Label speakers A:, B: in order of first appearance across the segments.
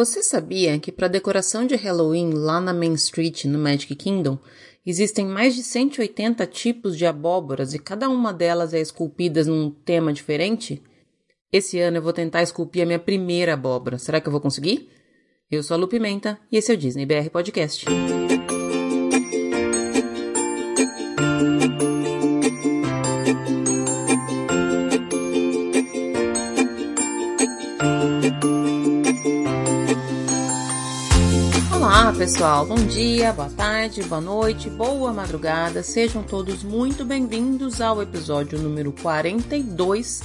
A: Você sabia que para decoração de Halloween lá na Main Street, no Magic Kingdom, existem mais de 180 tipos de abóboras e cada uma delas é esculpida num tema diferente? Esse ano eu vou tentar esculpir a minha primeira abóbora. Será que eu vou conseguir? Eu sou a Lu Pimenta e esse é o Disney BR Podcast. Pessoal. Bom dia, boa tarde, boa noite, boa madrugada. Sejam todos muito bem-vindos ao episódio número 42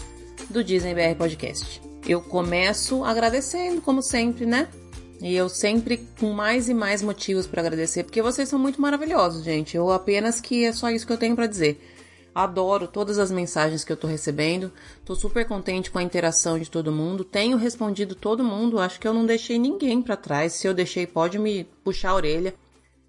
A: do Disney BR Podcast. Eu começo agradecendo, como sempre, né? E eu sempre com mais e mais motivos para agradecer, porque vocês são muito maravilhosos, gente. Eu apenas que é só isso que eu tenho para dizer. Adoro todas as mensagens que eu tô recebendo. Tô super contente com a interação de todo mundo. Tenho respondido todo mundo. Acho que eu não deixei ninguém para trás. Se eu deixei, pode me puxar a orelha.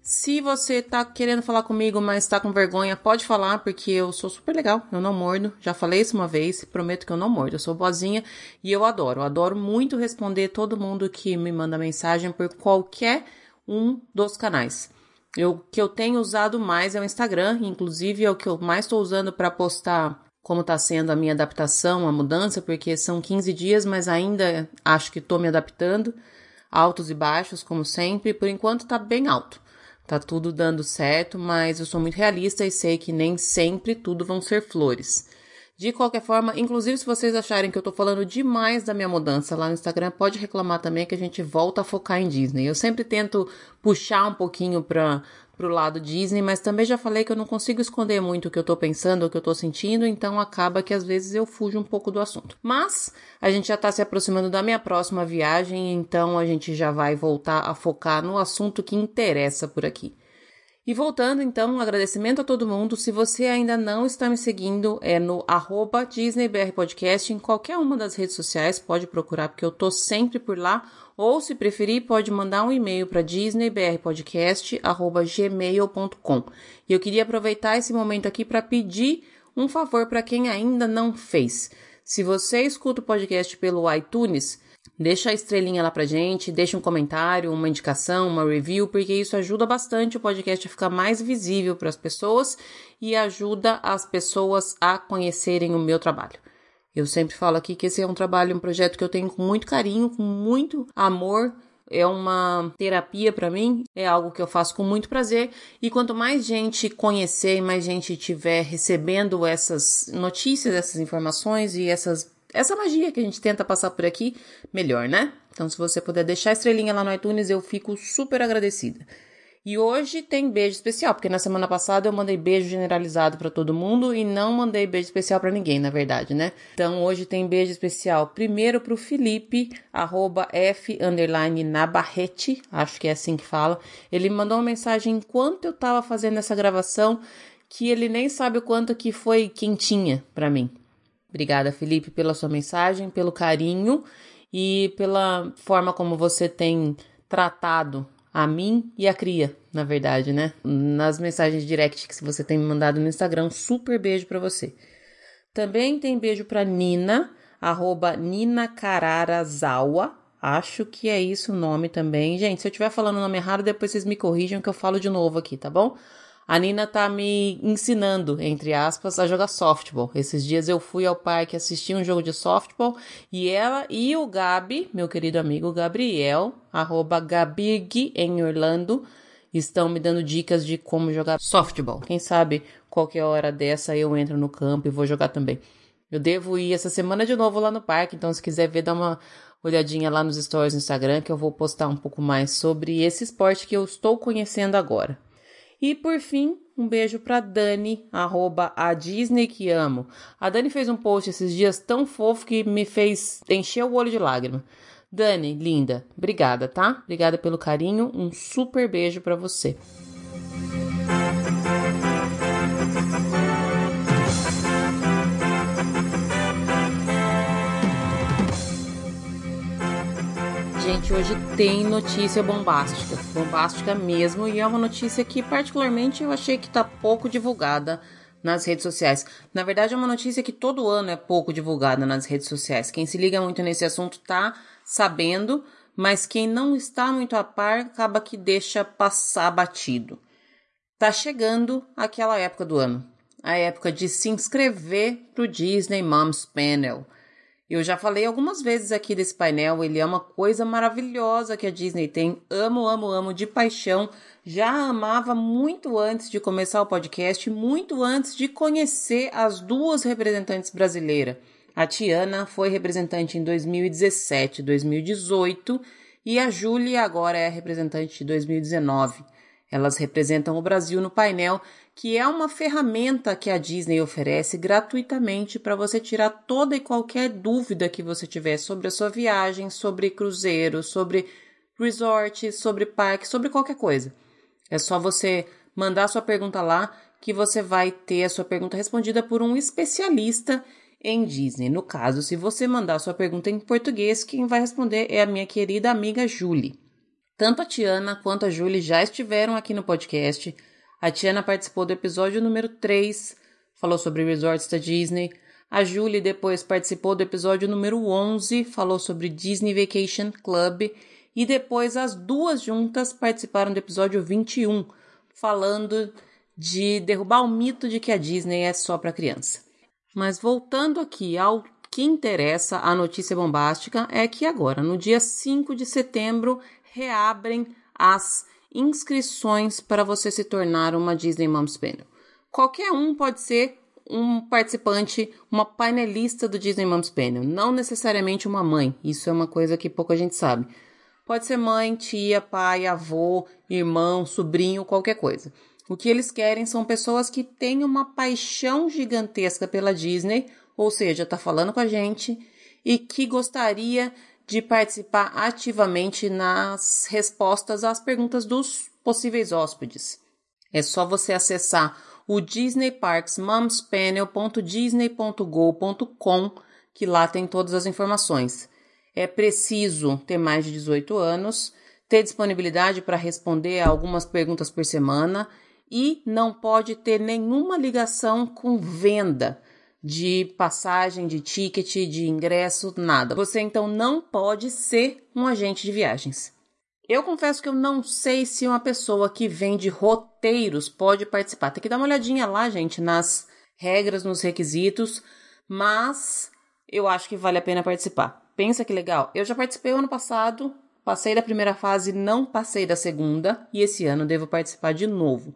A: Se você tá querendo falar comigo, mas tá com vergonha, pode falar, porque eu sou super legal, eu não mordo. Já falei isso uma vez, prometo que eu não mordo. Eu sou boazinha e eu adoro. Adoro muito responder todo mundo que me manda mensagem por qualquer um dos canais. O que eu tenho usado mais é o Instagram, inclusive é o que eu mais estou usando para postar como está sendo a minha adaptação, a mudança, porque são 15 dias, mas ainda acho que estou me adaptando. Altos e baixos, como sempre, por enquanto está bem alto. Tá tudo dando certo, mas eu sou muito realista e sei que nem sempre tudo vão ser flores. De qualquer forma, inclusive se vocês acharem que eu tô falando demais da minha mudança lá no Instagram, pode reclamar também que a gente volta a focar em Disney. Eu sempre tento puxar um pouquinho para pro lado Disney, mas também já falei que eu não consigo esconder muito o que eu tô pensando, o que eu tô sentindo, então acaba que às vezes eu fujo um pouco do assunto. Mas a gente já tá se aproximando da minha próxima viagem, então a gente já vai voltar a focar no assunto que interessa por aqui. E voltando então, um agradecimento a todo mundo. Se você ainda não está me seguindo, é no arroba DisneyBRPodcast em qualquer uma das redes sociais, pode procurar porque eu tô sempre por lá. Ou, se preferir, pode mandar um e-mail para disneybrpodcast.gmail.com. E eu queria aproveitar esse momento aqui para pedir um favor para quem ainda não fez. Se você escuta o podcast pelo iTunes, Deixa a estrelinha lá pra gente, deixa um comentário, uma indicação, uma review, porque isso ajuda bastante o podcast a ficar mais visível para as pessoas e ajuda as pessoas a conhecerem o meu trabalho. Eu sempre falo aqui que esse é um trabalho, um projeto que eu tenho com muito carinho, com muito amor é uma terapia para mim, é algo que eu faço com muito prazer. E quanto mais gente conhecer e mais gente tiver recebendo essas notícias, essas informações e essas essa magia que a gente tenta passar por aqui, melhor, né? Então, se você puder deixar a estrelinha lá no iTunes, eu fico super agradecida. E hoje tem beijo especial, porque na semana passada eu mandei beijo generalizado para todo mundo e não mandei beijo especial para ninguém, na verdade, né? Então hoje tem beijo especial primeiro pro Felipe, arroba F underline Nabarrete, acho que é assim que fala. Ele mandou uma mensagem enquanto eu tava fazendo essa gravação que ele nem sabe o quanto que foi quentinha para mim. Obrigada, Felipe, pela sua mensagem, pelo carinho e pela forma como você tem tratado a mim e a cria, na verdade, né? Nas mensagens direct que você tem me mandado no Instagram, super beijo para você. Também tem beijo para Nina, arroba Nina Cararazawa. Acho que é isso o nome também. Gente, se eu estiver falando o nome errado, depois vocês me corrijam que eu falo de novo aqui, tá bom? A Nina tá me ensinando, entre aspas, a jogar softball. Esses dias eu fui ao parque assistir um jogo de softball e ela e o Gabi, meu querido amigo Gabriel, arroba Gabig em Orlando, estão me dando dicas de como jogar softball. Quem sabe qualquer hora dessa eu entro no campo e vou jogar também. Eu devo ir essa semana de novo lá no parque, então se quiser ver, dá uma olhadinha lá nos stories do Instagram que eu vou postar um pouco mais sobre esse esporte que eu estou conhecendo agora. E por fim, um beijo para Dani, arroba a Disney que amo. A Dani fez um post esses dias tão fofo que me fez encher o olho de lágrima. Dani, linda, obrigada, tá? Obrigada pelo carinho, um super beijo para você. Gente, hoje tem notícia bombástica, bombástica mesmo, e é uma notícia que particularmente eu achei que tá pouco divulgada nas redes sociais. Na verdade, é uma notícia que todo ano é pouco divulgada nas redes sociais. Quem se liga muito nesse assunto tá sabendo, mas quem não está muito a par acaba que deixa passar batido. Tá chegando aquela época do ano, a época de se inscrever pro Disney Moms Panel. Eu já falei algumas vezes aqui desse painel, ele é uma coisa maravilhosa que a Disney tem. Amo, amo, amo de paixão. Já amava muito antes de começar o podcast, muito antes de conhecer as duas representantes brasileiras. A Tiana foi representante em 2017, 2018 e a Julie agora é representante de 2019. Elas representam o Brasil no painel que é uma ferramenta que a Disney oferece gratuitamente para você tirar toda e qualquer dúvida que você tiver sobre a sua viagem, sobre cruzeiro, sobre resort, sobre parque, sobre qualquer coisa. É só você mandar sua pergunta lá que você vai ter a sua pergunta respondida por um especialista em Disney. No caso, se você mandar sua pergunta em português, quem vai responder é a minha querida amiga Julie. Tanto a Tiana quanto a Julie já estiveram aqui no podcast. A Tiana participou do episódio número 3, falou sobre resorts da Disney. A Julie depois participou do episódio número 11, falou sobre Disney Vacation Club. E depois as duas juntas participaram do episódio 21, falando de derrubar o mito de que a Disney é só para criança. Mas voltando aqui ao que interessa, a notícia bombástica é que agora, no dia 5 de setembro, reabrem as inscrições para você se tornar uma Disney Moms Panel. Qualquer um pode ser um participante, uma painelista do Disney Moms Panel, não necessariamente uma mãe. Isso é uma coisa que pouca gente sabe. Pode ser mãe, tia, pai, avô, irmão, sobrinho, qualquer coisa. O que eles querem são pessoas que têm uma paixão gigantesca pela Disney, ou seja, tá falando com a gente e que gostaria de participar ativamente nas respostas às perguntas dos possíveis hóspedes. É só você acessar o Disney Parks momspanel.disney.go.com que lá tem todas as informações. É preciso ter mais de 18 anos, ter disponibilidade para responder a algumas perguntas por semana e não pode ter nenhuma ligação com venda de passagem, de ticket, de ingresso, nada. Você então não pode ser um agente de viagens. Eu confesso que eu não sei se uma pessoa que vende roteiros pode participar. Tem que dar uma olhadinha lá, gente, nas regras, nos requisitos, mas eu acho que vale a pena participar. Pensa que legal. Eu já participei ano passado, passei da primeira fase, não passei da segunda, e esse ano devo participar de novo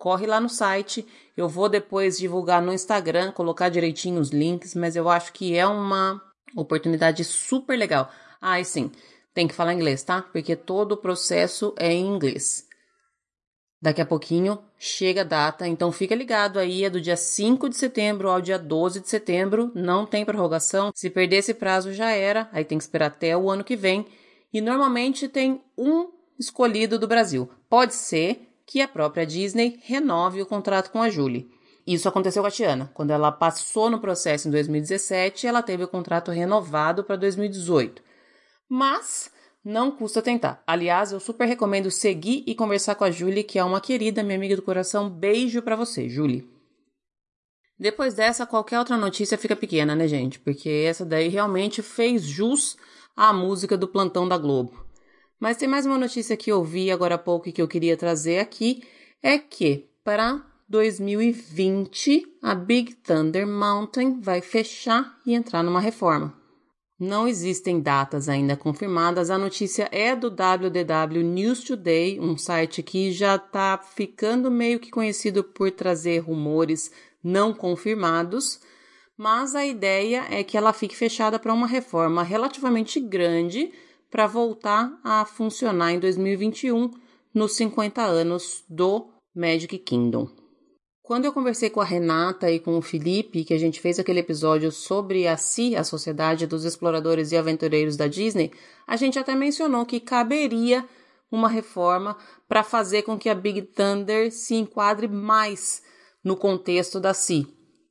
A: corre lá no site. Eu vou depois divulgar no Instagram, colocar direitinho os links, mas eu acho que é uma oportunidade super legal. Ah, e sim, tem que falar inglês, tá? Porque todo o processo é em inglês. Daqui a pouquinho chega a data, então fica ligado aí, é do dia 5 de setembro ao dia 12 de setembro, não tem prorrogação. Se perder esse prazo já era, aí tem que esperar até o ano que vem. E normalmente tem um escolhido do Brasil. Pode ser que a própria Disney renove o contrato com a Julie. Isso aconteceu com a Tiana. Quando ela passou no processo em 2017, ela teve o contrato renovado para 2018. Mas não custa tentar. Aliás, eu super recomendo seguir e conversar com a Julie, que é uma querida, minha amiga do coração. Beijo para você, Julie. Depois dessa, qualquer outra notícia fica pequena, né, gente? Porque essa daí realmente fez jus à música do plantão da Globo. Mas tem mais uma notícia que eu vi agora há pouco e que eu queria trazer aqui: é que para 2020 a Big Thunder Mountain vai fechar e entrar numa reforma. Não existem datas ainda confirmadas. A notícia é do WDW News Today, um site que já está ficando meio que conhecido por trazer rumores não confirmados. Mas a ideia é que ela fique fechada para uma reforma relativamente grande para voltar a funcionar em 2021, nos 50 anos do Magic Kingdom. Quando eu conversei com a Renata e com o Felipe, que a gente fez aquele episódio sobre a CI, a Sociedade dos Exploradores e Aventureiros da Disney, a gente até mencionou que caberia uma reforma para fazer com que a Big Thunder se enquadre mais no contexto da CI.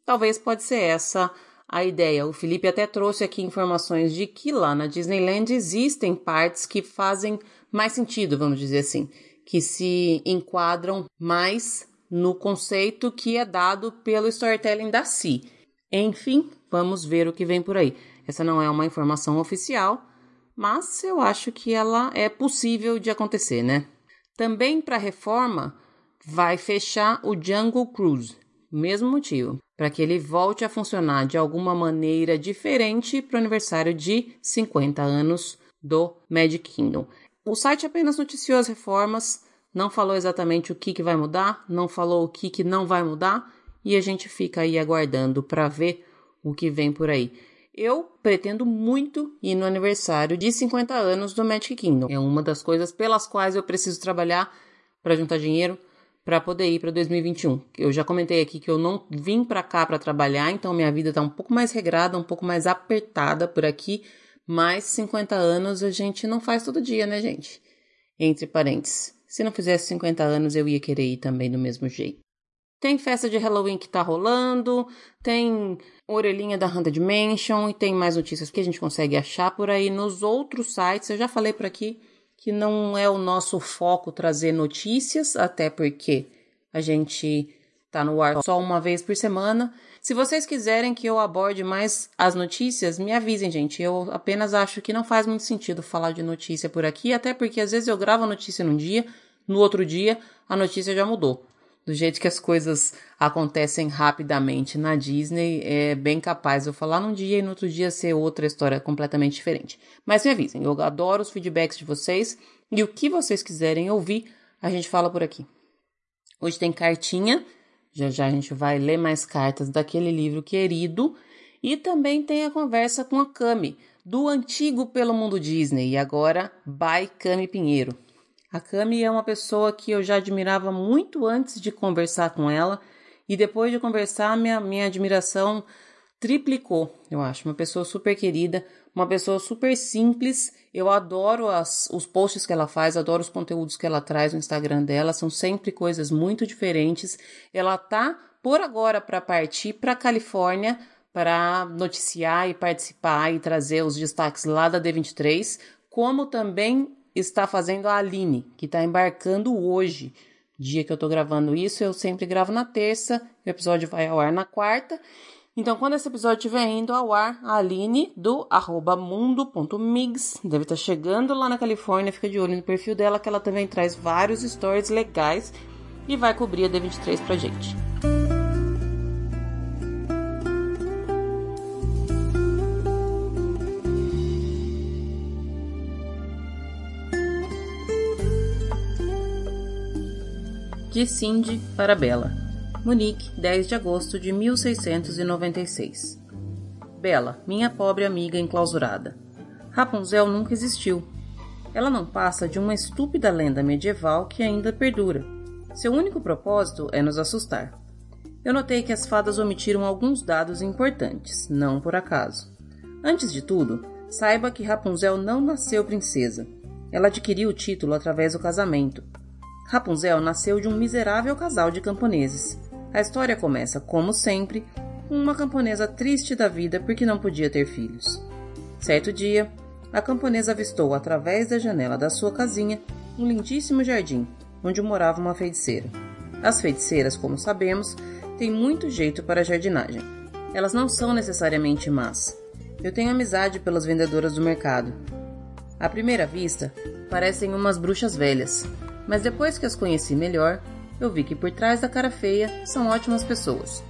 A: Talvez pode ser essa a ideia. O Felipe até trouxe aqui informações de que lá na Disneyland existem partes que fazem mais sentido, vamos dizer assim, que se enquadram mais no conceito que é dado pelo storytelling da Si. Enfim, vamos ver o que vem por aí. Essa não é uma informação oficial, mas eu acho que ela é possível de acontecer, né? Também para reforma vai fechar o Jungle Cruise, mesmo motivo, para que ele volte a funcionar de alguma maneira diferente para o aniversário de 50 anos do Magic Kingdom. O site apenas noticiou as reformas, não falou exatamente o que, que vai mudar, não falou o que, que não vai mudar, e a gente fica aí aguardando para ver o que vem por aí. Eu pretendo muito ir no aniversário de 50 anos do Magic Kingdom. É uma das coisas pelas quais eu preciso trabalhar para juntar dinheiro para poder ir para 2021. Eu já comentei aqui que eu não vim para cá para trabalhar, então minha vida está um pouco mais regrada, um pouco mais apertada por aqui, mas 50 anos a gente não faz todo dia, né, gente? Entre parênteses. Se não fizesse 50 anos, eu ia querer ir também do mesmo jeito. Tem festa de Halloween que tá rolando, tem orelhinha da Haunted Mansion e tem mais notícias que a gente consegue achar por aí nos outros sites. Eu já falei por aqui que não é o nosso foco trazer notícias, até porque a gente tá no ar só uma vez por semana. Se vocês quiserem que eu aborde mais as notícias, me avisem, gente. Eu apenas acho que não faz muito sentido falar de notícia por aqui, até porque às vezes eu gravo a notícia num dia, no outro dia a notícia já mudou do jeito que as coisas acontecem rapidamente na Disney, é bem capaz eu falar num dia e no outro dia ser outra história completamente diferente. Mas me avisem, eu adoro os feedbacks de vocês e o que vocês quiserem ouvir, a gente fala por aqui. Hoje tem cartinha, já já a gente vai ler mais cartas daquele livro querido e também tem a conversa com a Cami, do antigo Pelo Mundo Disney e agora by Cami Pinheiro. A Cami é uma pessoa que eu já admirava muito antes de conversar com ela, e depois de conversar, minha, minha admiração triplicou, eu acho. Uma pessoa super querida, uma pessoa super simples. Eu adoro as, os posts que ela faz, adoro os conteúdos que ela traz no Instagram dela, são sempre coisas muito diferentes. Ela tá por agora para partir para Califórnia para noticiar e participar e trazer os destaques lá da D23, como também está fazendo a Aline, que está embarcando hoje. Dia que eu estou gravando isso, eu sempre gravo na terça, o episódio vai ao ar na quarta. Então, quando esse episódio estiver indo ao ar, a Aline, do mundo.migs, deve estar tá chegando lá na Califórnia, fica de olho no perfil dela, que ela também traz vários stories legais e vai cobrir a D23 pra gente. De Cindy para Bela. Munique, 10 de agosto de 1696. Bela, minha pobre amiga enclausurada. Rapunzel nunca existiu. Ela não passa de uma estúpida lenda medieval que ainda perdura. Seu único propósito é nos assustar. Eu notei que as fadas omitiram alguns dados importantes, não por acaso. Antes de tudo, saiba que Rapunzel não nasceu princesa. Ela adquiriu o título através do casamento, Rapunzel nasceu de um miserável casal de camponeses. A história começa, como sempre, com uma camponesa triste da vida porque não podia ter filhos. Certo dia, a camponesa avistou através da janela da sua casinha um lindíssimo jardim, onde morava uma feiticeira. As feiticeiras, como sabemos, têm muito jeito para a jardinagem. Elas não são necessariamente más. Eu tenho amizade pelas vendedoras do mercado. À primeira vista, parecem umas bruxas velhas, mas depois que as conheci melhor, eu vi que por trás da cara feia são ótimas pessoas.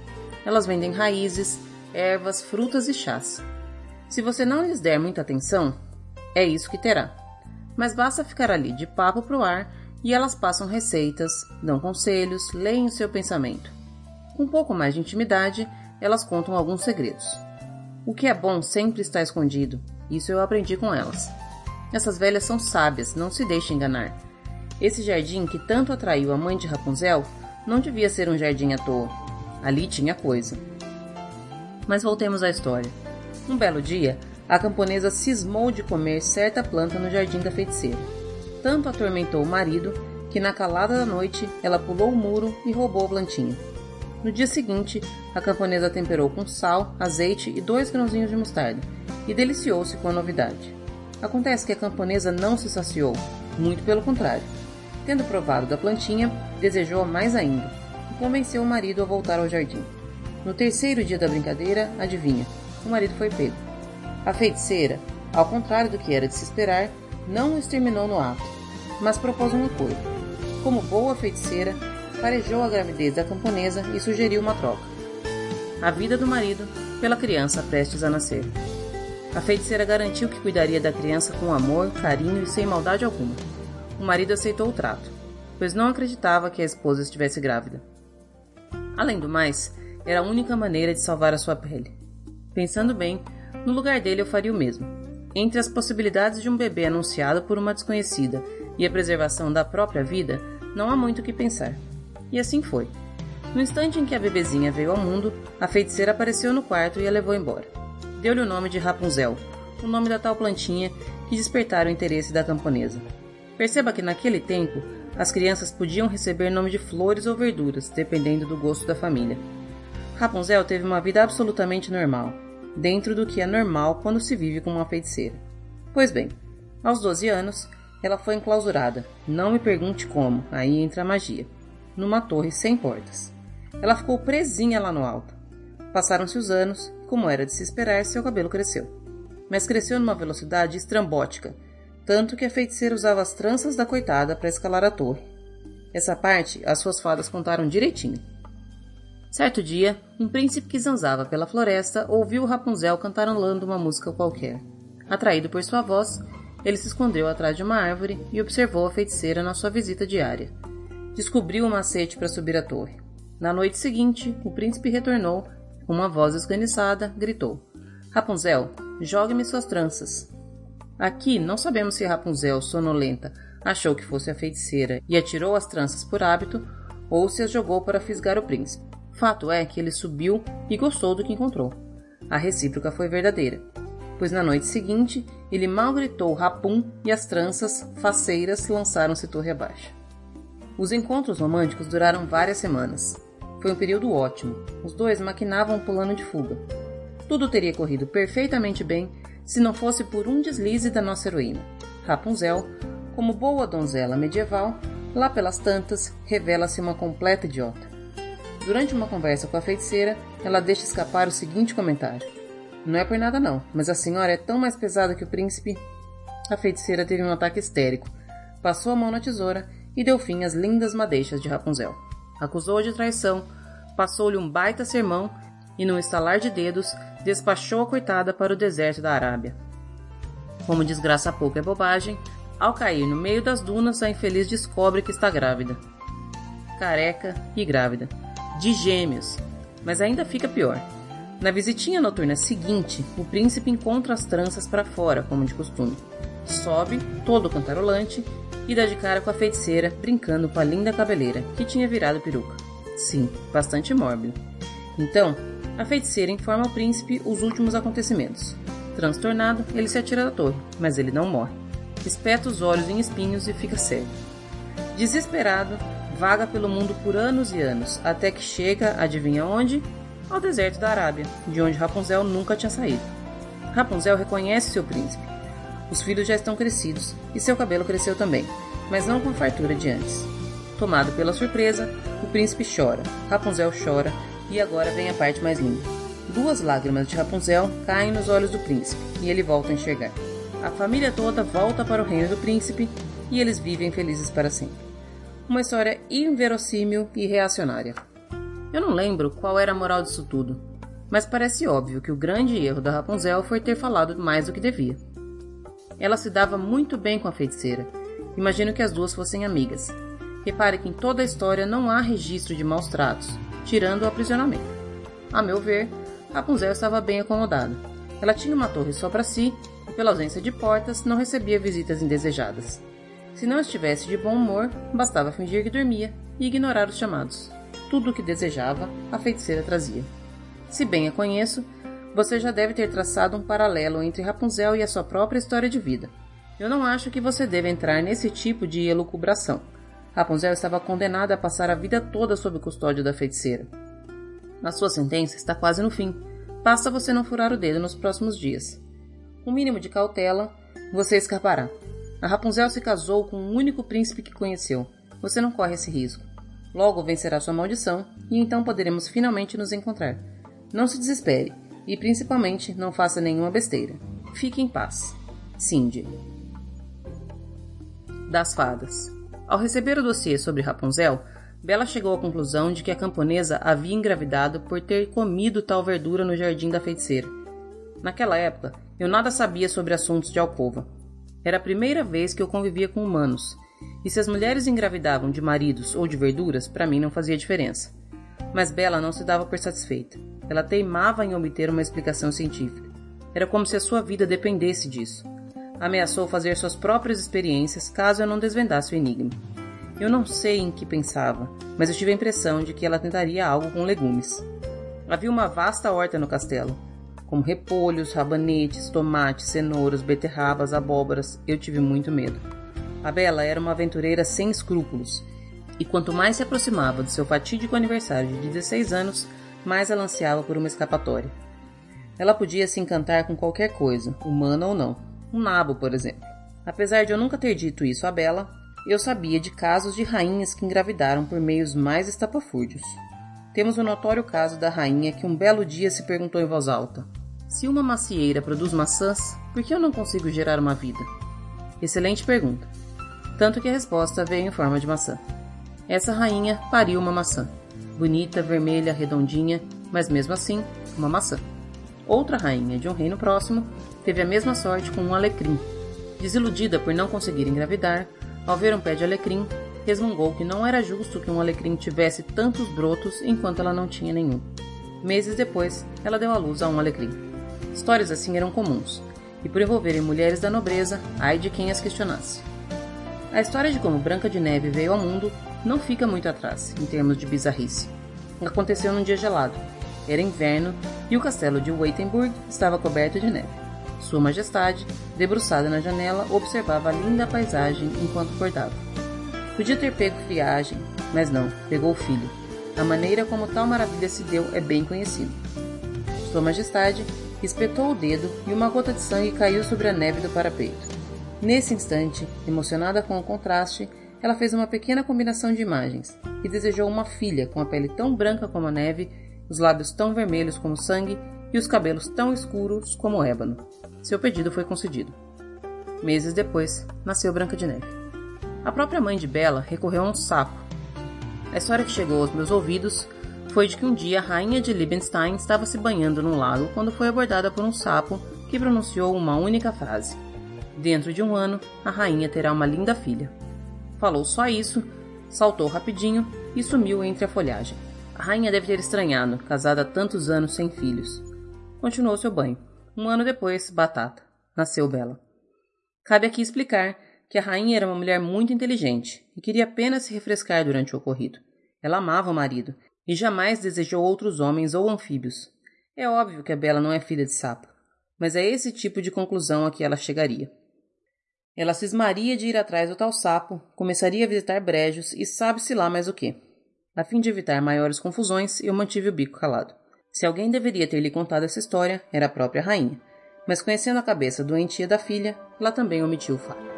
A: Elas vendem raízes, ervas, frutas e chás. Se você não lhes der muita atenção, é isso que terá. Mas basta ficar ali de papo pro ar e elas passam receitas, dão conselhos, leem o seu pensamento. Com um pouco mais de intimidade, elas contam alguns segredos. O que é bom sempre está escondido, isso eu aprendi com elas. Essas velhas são sábias, não se deixe enganar. Esse jardim que tanto atraiu a mãe de Rapunzel não devia ser um jardim à toa. Ali tinha coisa. Mas voltemos à história. Um belo dia, a camponesa cismou de comer certa planta no jardim da feiticeira. Tanto atormentou o marido que, na calada da noite, ela pulou o muro e roubou a plantinha. No dia seguinte, a camponesa temperou com sal, azeite e dois grãozinhos de mostarda e deliciou-se com a novidade. Acontece que a camponesa não se saciou, muito pelo contrário. Tendo provado da plantinha, desejou mais ainda e convenceu o marido a voltar ao jardim. No terceiro dia da brincadeira, adivinha, o marido foi pego. A feiticeira, Ao contrário do que era de se esperar, não o exterminou no ato, mas propôs um acordo. Como boa feiticeira, farejou a gravidez da camponesa e sugeriu uma troca. A vida do marido pela criança prestes a nascer. A feiticeira garantiu que cuidaria da criança com amor, carinho e sem maldade alguma. O marido aceitou o trato, pois não acreditava que a esposa estivesse grávida. Além do mais, era a única maneira de salvar a sua pele. Pensando bem, no lugar dele eu faria o mesmo. Entre as possibilidades de um bebê anunciado por uma desconhecida e a preservação da própria vida, não há muito o que pensar. E assim foi. No instante em que a bebezinha veio ao mundo, a feiticeira apareceu no quarto e a levou embora. Deu-lhe o nome de Rapunzel, o nome da tal plantinha que despertara o interesse da camponesa. Perceba que naquele tempo, as crianças podiam receber nome de flores ou verduras, dependendo do gosto da família. Rapunzel teve uma vida absolutamente normal, dentro do que é normal quando se vive com uma feiticeira. Pois bem, aos 12 anos, ela foi enclausurada, não me pergunte como, aí entra a magia, numa torre sem portas. Ela ficou presinha lá no alto. Passaram-se os anos, e como era de se esperar, seu cabelo cresceu. Mas cresceu numa velocidade estrambótica, tanto que a feiticeira usava as tranças da coitada para escalar a torre. Essa parte as suas fadas contaram direitinho. Certo dia, um príncipe que zanzava pela floresta ouviu Rapunzel cantarolando uma música qualquer. Atraído por sua voz, ele se escondeu atrás de uma árvore e observou a feiticeira na sua visita diária. Descobriu o macete para subir a torre. Na noite seguinte, o príncipe retornou. Com uma voz esganiçada, gritou: Rapunzel, jogue-me suas tranças. Aqui não sabemos se Rapunzel, sonolenta, achou que fosse a feiticeira e atirou as tranças por hábito, ou se as jogou para fisgar o príncipe. Fato é que ele subiu e gostou do que encontrou. A recíproca foi verdadeira, pois na noite seguinte ele mal gritou rapum e as tranças, faceiras, lançaram-se torre abaixo. Os encontros românticos duraram várias semanas. Foi um período ótimo. Os dois maquinavam um plano de fuga. Tudo teria corrido perfeitamente bem se não fosse por um deslize da nossa heroína. Rapunzel, como boa donzela medieval, lá pelas tantas, revela-se uma completa idiota. Durante uma conversa com a feiticeira, ela deixa escapar o seguinte comentário: Não é por nada não, mas a senhora é tão mais pesada que o príncipe. A feiticeira teve um ataque histérico, passou a mão na tesoura e deu fim às lindas madeixas de Rapunzel acusou-a de traição, passou-lhe um baita sermão e, num estalar de dedos, despachou a coitada para o deserto da Arábia. Como desgraça pouco é bobagem, ao cair no meio das dunas, a infeliz descobre que está grávida. Careca e grávida. De gêmeos. Mas ainda fica pior. Na visitinha noturna seguinte, o príncipe encontra as tranças para fora, como de costume. Sobe, todo cantarolante, e dá de cara com a feiticeira, brincando com a linda cabeleira, que tinha virado peruca. Sim, bastante mórbido. Então, a feiticeira informa ao príncipe os últimos acontecimentos. Transtornado, ele se atira da torre, mas ele não morre. Espeta os olhos em espinhos e fica cego. Desesperado, vaga pelo mundo por anos e anos, até que chega, adivinha onde? Ao deserto da Arábia, de onde Rapunzel nunca tinha saído. Rapunzel reconhece seu príncipe, os filhos já estão crescidos e seu cabelo cresceu também, mas não com a fartura de antes. Tomado pela surpresa, o príncipe chora, Rapunzel chora e agora vem a parte mais linda. Duas lágrimas de Rapunzel caem nos olhos do príncipe e ele volta a enxergar. A família toda volta para o reino do príncipe e eles vivem felizes para sempre. Uma história inverossímil e reacionária. Eu não lembro qual era a moral disso tudo, mas parece óbvio que o grande erro da Rapunzel foi ter falado mais do que devia. Ela se dava muito bem com a feiticeira. Imagino que as duas fossem amigas. Repare que em toda a história não há registro de maus tratos, tirando o aprisionamento. A meu ver, Rapunzel estava bem acomodada. Ela tinha uma torre só para si e, pela ausência de portas, não recebia visitas indesejadas. Se não estivesse de bom humor, bastava fingir que dormia e ignorar os chamados. Tudo o que desejava, a feiticeira trazia. Se bem a conheço, você já deve ter traçado um paralelo entre Rapunzel e a sua própria história de vida. Eu não acho que você deve entrar nesse tipo de elucubração. Rapunzel estava condenada a passar a vida toda sob custódia da feiticeira. A sua sentença está quase no fim. Basta você não furar o dedo nos próximos dias. Com um mínimo de cautela, você escapará. A Rapunzel se casou com o único príncipe que conheceu. Você não corre esse risco. Logo vencerá sua maldição e então poderemos finalmente nos encontrar. Não se desespere e principalmente não faça nenhuma besteira. Fique em paz. Cindy. Das fadas. Ao receber o dossiê sobre Rapunzel, Bela chegou à conclusão de que a camponesa havia engravidado por ter comido tal verdura no jardim da feiticeira. Naquela época, eu nada sabia sobre assuntos de alcova. Era a primeira vez que eu convivia com humanos, e se as mulheres engravidavam de maridos ou de verduras, para mim não fazia diferença. Mas Bela não se dava por satisfeita. Ela teimava em obter uma explicação científica. Era como se a sua vida dependesse disso. Ameaçou fazer suas próprias experiências caso eu não desvendasse o enigma. Eu não sei em que pensava, mas eu tive a impressão de que ela tentaria algo com legumes. Havia uma vasta horta no castelo, como repolhos, rabanetes, tomates, cenouras, beterrabas, abóboras. Eu tive muito medo. A Bela era uma aventureira sem escrúpulos, e quanto mais se aproximava do seu fatídico aniversário de 16 anos, mais ela ansiava por uma escapatória. Ela podia se encantar com qualquer coisa, humana ou não. Um nabo, por exemplo. Apesar de eu nunca ter dito isso a Bela, eu sabia de casos de rainhas que engravidaram por meios mais estapafúrdios. Temos o notório caso da rainha que um belo dia se perguntou em voz alta: Se uma macieira produz maçãs, por que eu não consigo gerar uma vida? Excelente pergunta. Tanto que a resposta veio em forma de maçã. Essa rainha pariu uma maçã. Bonita, vermelha, redondinha, mas mesmo assim, uma maçã. Outra rainha de um reino próximo teve a mesma sorte com um alecrim. Desiludida por não conseguir engravidar, ao ver um pé de alecrim, resmungou que não era justo que um alecrim tivesse tantos brotos enquanto ela não tinha nenhum. Meses depois, ela deu à luz a um alecrim. Histórias assim eram comuns, e por envolverem mulheres da nobreza, ai de quem as questionasse. A história de como Branca de Neve veio ao mundo não fica muito atrás, em termos de bizarrice. Aconteceu num dia gelado. Era inverno e o castelo de Weitenburg estava coberto de neve. Sua Majestade, debruçada na janela, observava a linda paisagem enquanto acordava. Podia ter pego friagem, mas não, pegou o filho. A maneira como tal maravilha se deu é bem conhecida. Sua Majestade espetou o dedo e uma gota de sangue caiu sobre a neve do parapeito. Nesse instante, emocionada com o contraste, ela fez uma pequena combinação de imagens e desejou uma filha com a pele tão branca como a neve, os lábios tão vermelhos como sangue e os cabelos tão escuros como o ébano. Seu pedido foi concedido. Meses depois, nasceu Branca de Neve. A própria mãe de Bela recorreu a um sapo. A história que chegou aos meus ouvidos foi de que um dia a rainha de Liebenstein estava se banhando num lago quando foi abordada por um sapo que pronunciou uma única frase: Dentro de um ano, a rainha terá uma linda filha. Falou só isso, saltou rapidinho e sumiu entre a folhagem. A rainha deve ter estranhado, casada há tantos anos sem filhos. Continuou seu banho. Um ano depois, Batata. Nasceu Bela. Cabe aqui explicar que a rainha era uma mulher muito inteligente e queria apenas se refrescar durante o ocorrido. Ela amava o marido e jamais desejou outros homens ou anfíbios. É óbvio que a Bela não é filha de sapo, mas é esse tipo de conclusão a que ela chegaria. Ela cismaria de ir atrás do tal sapo, começaria a visitar brejos e sabe-se lá mais o que. A fim de evitar maiores confusões, eu mantive o bico calado. Se alguém deveria ter lhe contado essa história, era a própria rainha. Mas conhecendo a cabeça doentia da filha, ela também omitiu o fato.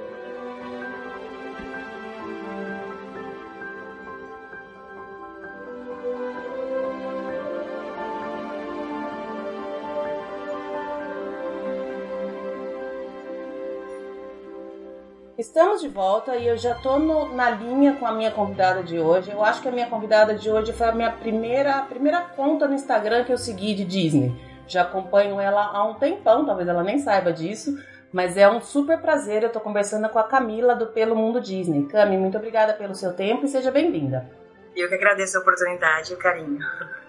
A: Estamos de volta e eu já estou na linha com a minha convidada de hoje. Eu acho que a minha convidada de hoje foi a minha primeira, primeira conta no Instagram que eu segui de Disney. Já acompanho ela há um tempão, talvez ela nem saiba disso, mas é um super prazer. Eu estou conversando com a Camila do Pelo Mundo Disney. Cami, muito obrigada pelo seu tempo e seja bem-vinda.
B: Eu que agradeço a oportunidade e o carinho.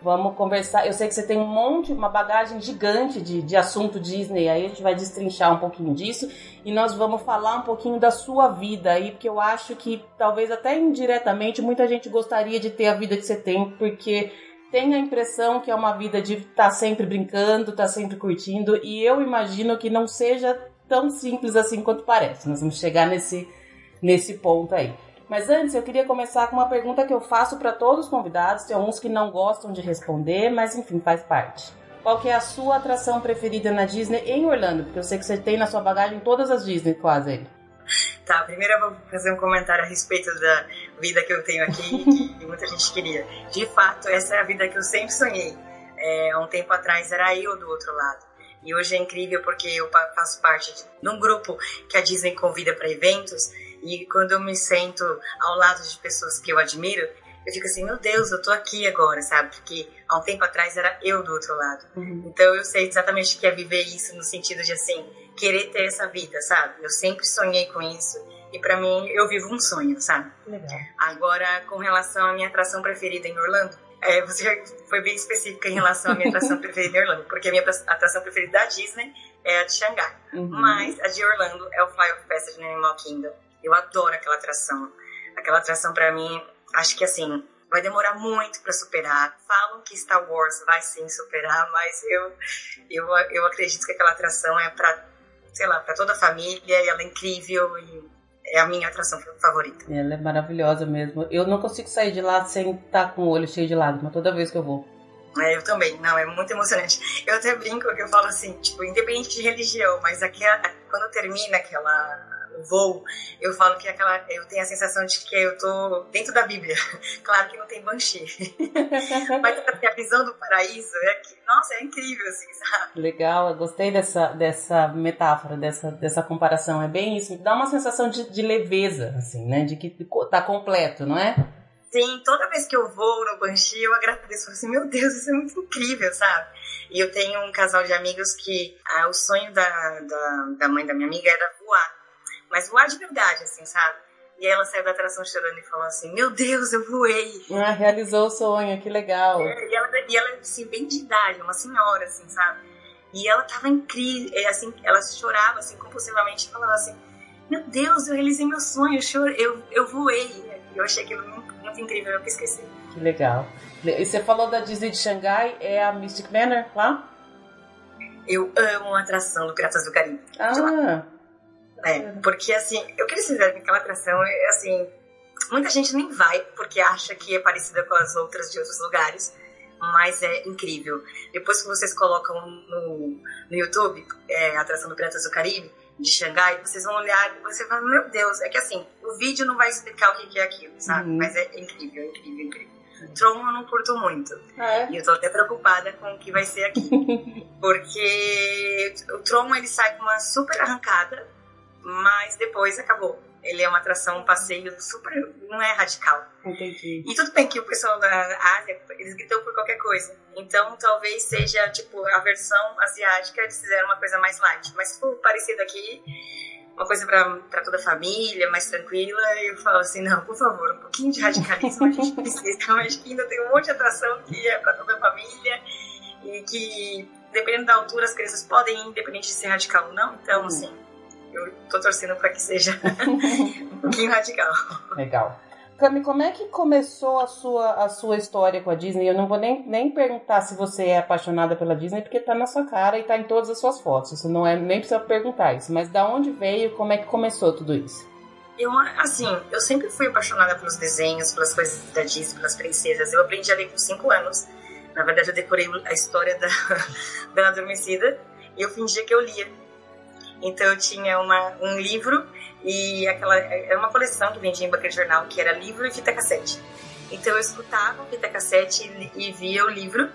A: Vamos conversar. Eu sei que você tem um monte, uma bagagem gigante de, de assunto Disney. Aí a gente vai destrinchar um pouquinho disso e nós vamos falar um pouquinho da sua vida aí, porque eu acho que talvez até indiretamente muita gente gostaria de ter a vida que você tem, porque tem a impressão que é uma vida de estar tá sempre brincando, estar tá sempre curtindo, e eu imagino que não seja tão simples assim quanto parece. Nós vamos chegar nesse, nesse ponto aí. Mas antes, eu queria começar com uma pergunta que eu faço para todos os convidados. Tem alguns que não gostam de responder, mas enfim, faz parte. Qual que é a sua atração preferida na Disney em Orlando? Porque eu sei que você tem na sua bagagem todas as Disney quase.
B: Tá, primeiro eu vou fazer um comentário a respeito da vida que eu tenho aqui, que muita gente queria. De fato, essa é a vida que eu sempre sonhei. É, um tempo atrás era eu do outro lado. E hoje é incrível porque eu faço parte de um grupo que a Disney convida para eventos e quando eu me sento ao lado de pessoas que eu admiro, eu fico assim, meu Deus, eu tô aqui agora, sabe? Porque há um tempo atrás era eu do outro lado. Uhum. Então eu sei exatamente o que é viver isso no sentido de assim, querer ter essa vida, sabe? Eu sempre sonhei com isso e para mim eu vivo um sonho, sabe?
A: Legal.
B: Agora, com relação à minha atração preferida em Orlando, é, você foi bem específica em relação à minha atração preferida em Orlando, porque a minha atração preferida da Disney é a de Xangai. Uhum. Mas a de Orlando é o Fly of Passage no Animal Kingdom. Eu adoro aquela atração. Aquela atração para mim, acho que assim, vai demorar muito para superar. Falam que Star Wars vai sim superar, mas eu eu, eu acredito que aquela atração é para, sei lá, para toda a família e ela é incrível e é a minha atração favorita.
A: Ela é maravilhosa mesmo. Eu não consigo sair de lá sem estar com o olho cheio de lágrimas toda vez que eu vou.
B: É, eu também, não, é muito emocionante. Eu até brinco que eu falo assim, tipo, independente de religião, mas aqui, quando termina aquela voo, eu falo que aquela, eu tenho a sensação de que eu tô dentro da Bíblia. Claro que não tem banshee. Mas a visão do paraíso é que, nossa, é incrível, assim, sabe?
A: Legal, eu gostei dessa, dessa metáfora, dessa, dessa comparação. É bem isso. Dá uma sensação de, de leveza, assim, né? De que tá completo, não é?
B: Sim, toda vez que eu vou no Banshee, eu agradeço. Assim, meu Deus, isso é muito incrível, sabe? E eu tenho um casal de amigos que ah, o sonho da, da, da mãe da minha amiga era mas voar de verdade, assim, sabe? E ela saiu da atração chorando e falou assim: Meu Deus, eu voei.
A: Ah, realizou o sonho, que legal.
B: É, e, ela, e ela, assim, bem de idade, uma senhora, assim, sabe? E ela tava incrível, é, assim, ela chorava, assim, compulsivamente, e falava assim: Meu Deus, eu realizei meu sonho, eu, chore, eu, eu voei. E eu achei aquilo muito, muito incrível, eu nunca esqueci.
A: Que legal. E você falou da Disney de Xangai, é a Mystic Manor lá?
B: Eu amo a atração do Piratas do Caribe.
A: Ah,
B: é, porque assim, eu queria dizer que aquela atração, é, assim, muita gente nem vai porque acha que é parecida com as outras de outros lugares, mas é incrível. Depois que vocês colocam no, no YouTube é, a atração do Piratas do Caribe, de Xangai, vocês vão olhar e você vai, meu Deus, é que assim, o vídeo não vai explicar o que é aquilo, sabe? Uhum. Mas é incrível, incrível, incrível. Tron eu não curto muito.
A: Ah, é?
B: E eu tô até preocupada com o que vai ser aqui. porque o Tron ele sai com uma super arrancada mas depois acabou. Ele é uma atração, um passeio super. não é radical.
A: Entendi.
B: E tudo bem que o pessoal da Ásia, eles gritam por qualquer coisa. Então talvez seja, tipo, a versão asiática, eles fizeram uma coisa mais light. Mas for parecido aqui, uma coisa para toda a família, mais tranquila, eu falo assim: não, por favor, um pouquinho de radicalismo a gente precisa. Acho que ainda tem um monte de atração que é para toda a família e que, dependendo da altura, as crianças podem ir, independente de ser radical ou não. Então, assim eu tô torcendo para que seja um pouquinho radical.
A: Legal. Cami, como é que começou a sua, a sua história com a Disney? Eu não vou nem, nem perguntar se você é apaixonada pela Disney, porque tá na sua cara e tá em todas as suas fotos. Você não é, nem precisa perguntar isso. Mas da onde veio, como é que começou tudo isso?
B: Eu, assim, eu sempre fui apaixonada pelos desenhos, pelas coisas da Disney, pelas princesas. Eu aprendi a ler com 5 anos. Na verdade, eu decorei a história da, da Adormecida e eu fingia que eu lia. Então eu tinha uma, um livro e aquela era uma coleção que vendia em banca de jornal que era livro e fita cassete. Então eu escutava a fita cassete e, e via o livro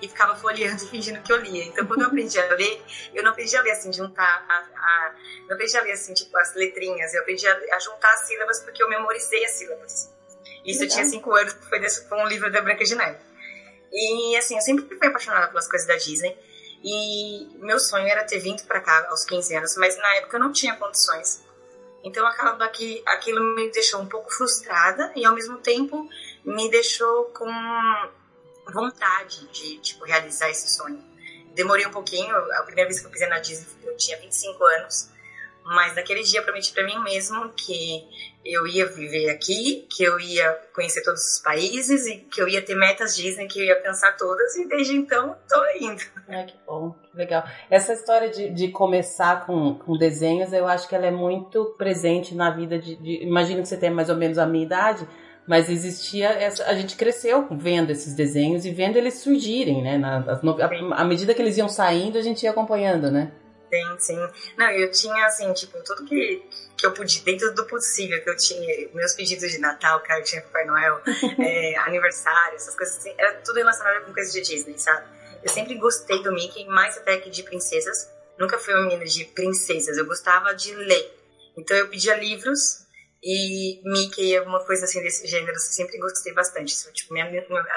B: e ficava folheando fingindo que eu lia. Então, quando eu aprendi a ler, eu não aprendi a ler assim, juntar a, a não aprendi a ler assim, tipo, as letrinhas, eu aprendi a, a juntar as sílabas porque eu memorizei as sílabas. Isso eu tinha cinco anos, foi, desse, foi um livro da Branca de Neve. E, assim, eu sempre fui apaixonada pelas coisas da Disney. E meu sonho era ter vindo para cá aos 15 anos, mas na época eu não tinha condições. Então acaba que aquilo me deixou um pouco frustrada e ao mesmo tempo me deixou com vontade de tipo realizar esse sonho. Demorei um pouquinho, a primeira vez que eu pisei na Disney eu tinha 25 anos mas naquele dia eu prometi para mim mesmo que eu ia viver aqui, que eu ia conhecer todos os países e que eu ia ter metas Disney, que eu ia pensar todas e desde então tô indo.
A: Ah, que bom, que legal. Essa história de, de começar com, com desenhos, eu acho que ela é muito presente na vida de, de. Imagino que você tem mais ou menos a minha idade, mas existia essa, a gente cresceu vendo esses desenhos e vendo eles surgirem, né? Na, à medida que eles iam saindo, a gente ia acompanhando, né?
B: Sim, sim. Não, eu tinha, assim, tipo, tudo que, que eu podia, dentro do possível que eu tinha, meus pedidos de Natal, cartinha Papai Noel, é, aniversário, essas coisas assim, era tudo relacionado com coisas de Disney, sabe? Eu sempre gostei do Mickey, mais até que de princesas. Nunca fui uma menina de princesas, eu gostava de ler. Então eu pedia livros e Mickey, alguma coisa assim desse gênero, eu sempre gostei bastante. Tipo, minha,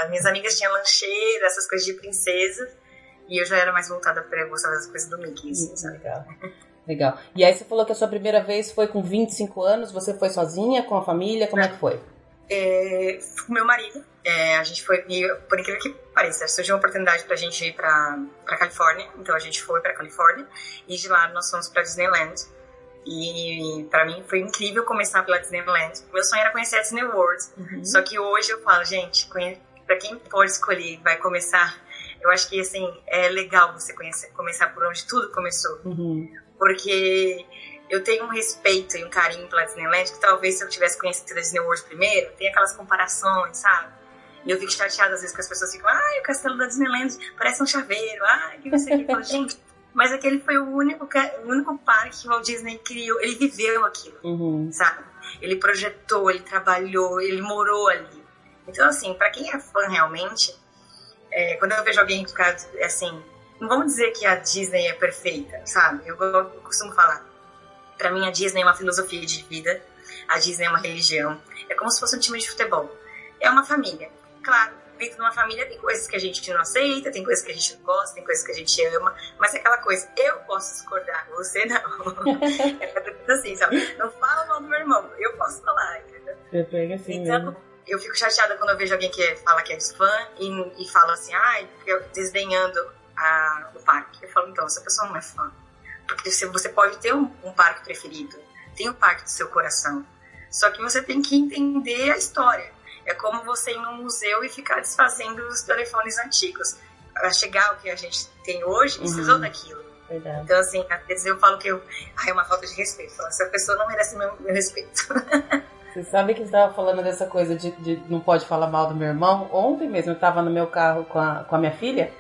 B: as minhas amigas tinham lancheira, essas coisas de princesa, e eu já era mais voltada para gostar das coisas do Mickey, assim, sabe?
A: Legal. Legal. E aí você falou que a sua primeira vez foi com 25 anos, você foi sozinha, com a família, como é, é que foi?
B: É, com meu marido. É, a gente foi, por incrível que pareça, surgiu uma oportunidade pra gente ir pra, pra Califórnia, então a gente foi pra Califórnia, e de lá nós fomos pra Disneyland. E para mim foi incrível começar pela Disneyland. Meu sonho era conhecer a Disney World. Uhum. Só que hoje eu falo, gente, para quem pode escolher, vai começar. Eu acho que assim é legal você conhecer, começar por onde tudo começou, uhum. porque eu tenho um respeito e um carinho pela Disneyland que talvez se eu tivesse conhecido a Disney World primeiro, tem aquelas comparações, sabe? E eu fico chateada às vezes que as pessoas ficam, ai, o castelo da Disneyland parece um chaveiro, ai, que você que. gente, mas aquele foi o único, o único parque que o Walt Disney criou. Ele viveu aquilo, uhum. sabe? Ele projetou, ele trabalhou, ele morou ali. Então, assim, para quem é fã realmente, é, quando eu vejo alguém ficar assim, não vamos dizer que a Disney é perfeita, sabe? Eu, eu costumo falar. Para mim, a Disney é uma filosofia de vida, a Disney é uma religião. É como se fosse um time de futebol. É uma família. Claro, dentro de uma família tem coisas que a gente não aceita, tem coisas que a gente não gosta, tem coisas que a gente ama, mas é aquela coisa, eu posso discordar, você não. é assim, sabe? Não fala mal do meu irmão, eu posso falar, entendeu?
A: Você pega assim então, mesmo.
B: Eu fico chateada quando eu vejo alguém que fala que é fã e, e fala assim, ai, ah, desdenhando a, o parque. Eu falo, então, essa pessoa não é fã. Porque você pode ter um, um parque preferido, tem o um parque do seu coração. Só que você tem que entender a história. É como você ir num museu e ficar desfazendo os telefones antigos. Para chegar ao que a gente tem hoje, precisou uhum. daquilo. Verdade. Então, assim, às vezes eu falo que eu, ai, é uma falta de respeito. Essa pessoa não merece meu, meu respeito.
A: Você sabe que estava falando dessa coisa de, de, não pode falar mal do meu irmão? Ontem mesmo eu estava no meu carro com a, com a minha filha.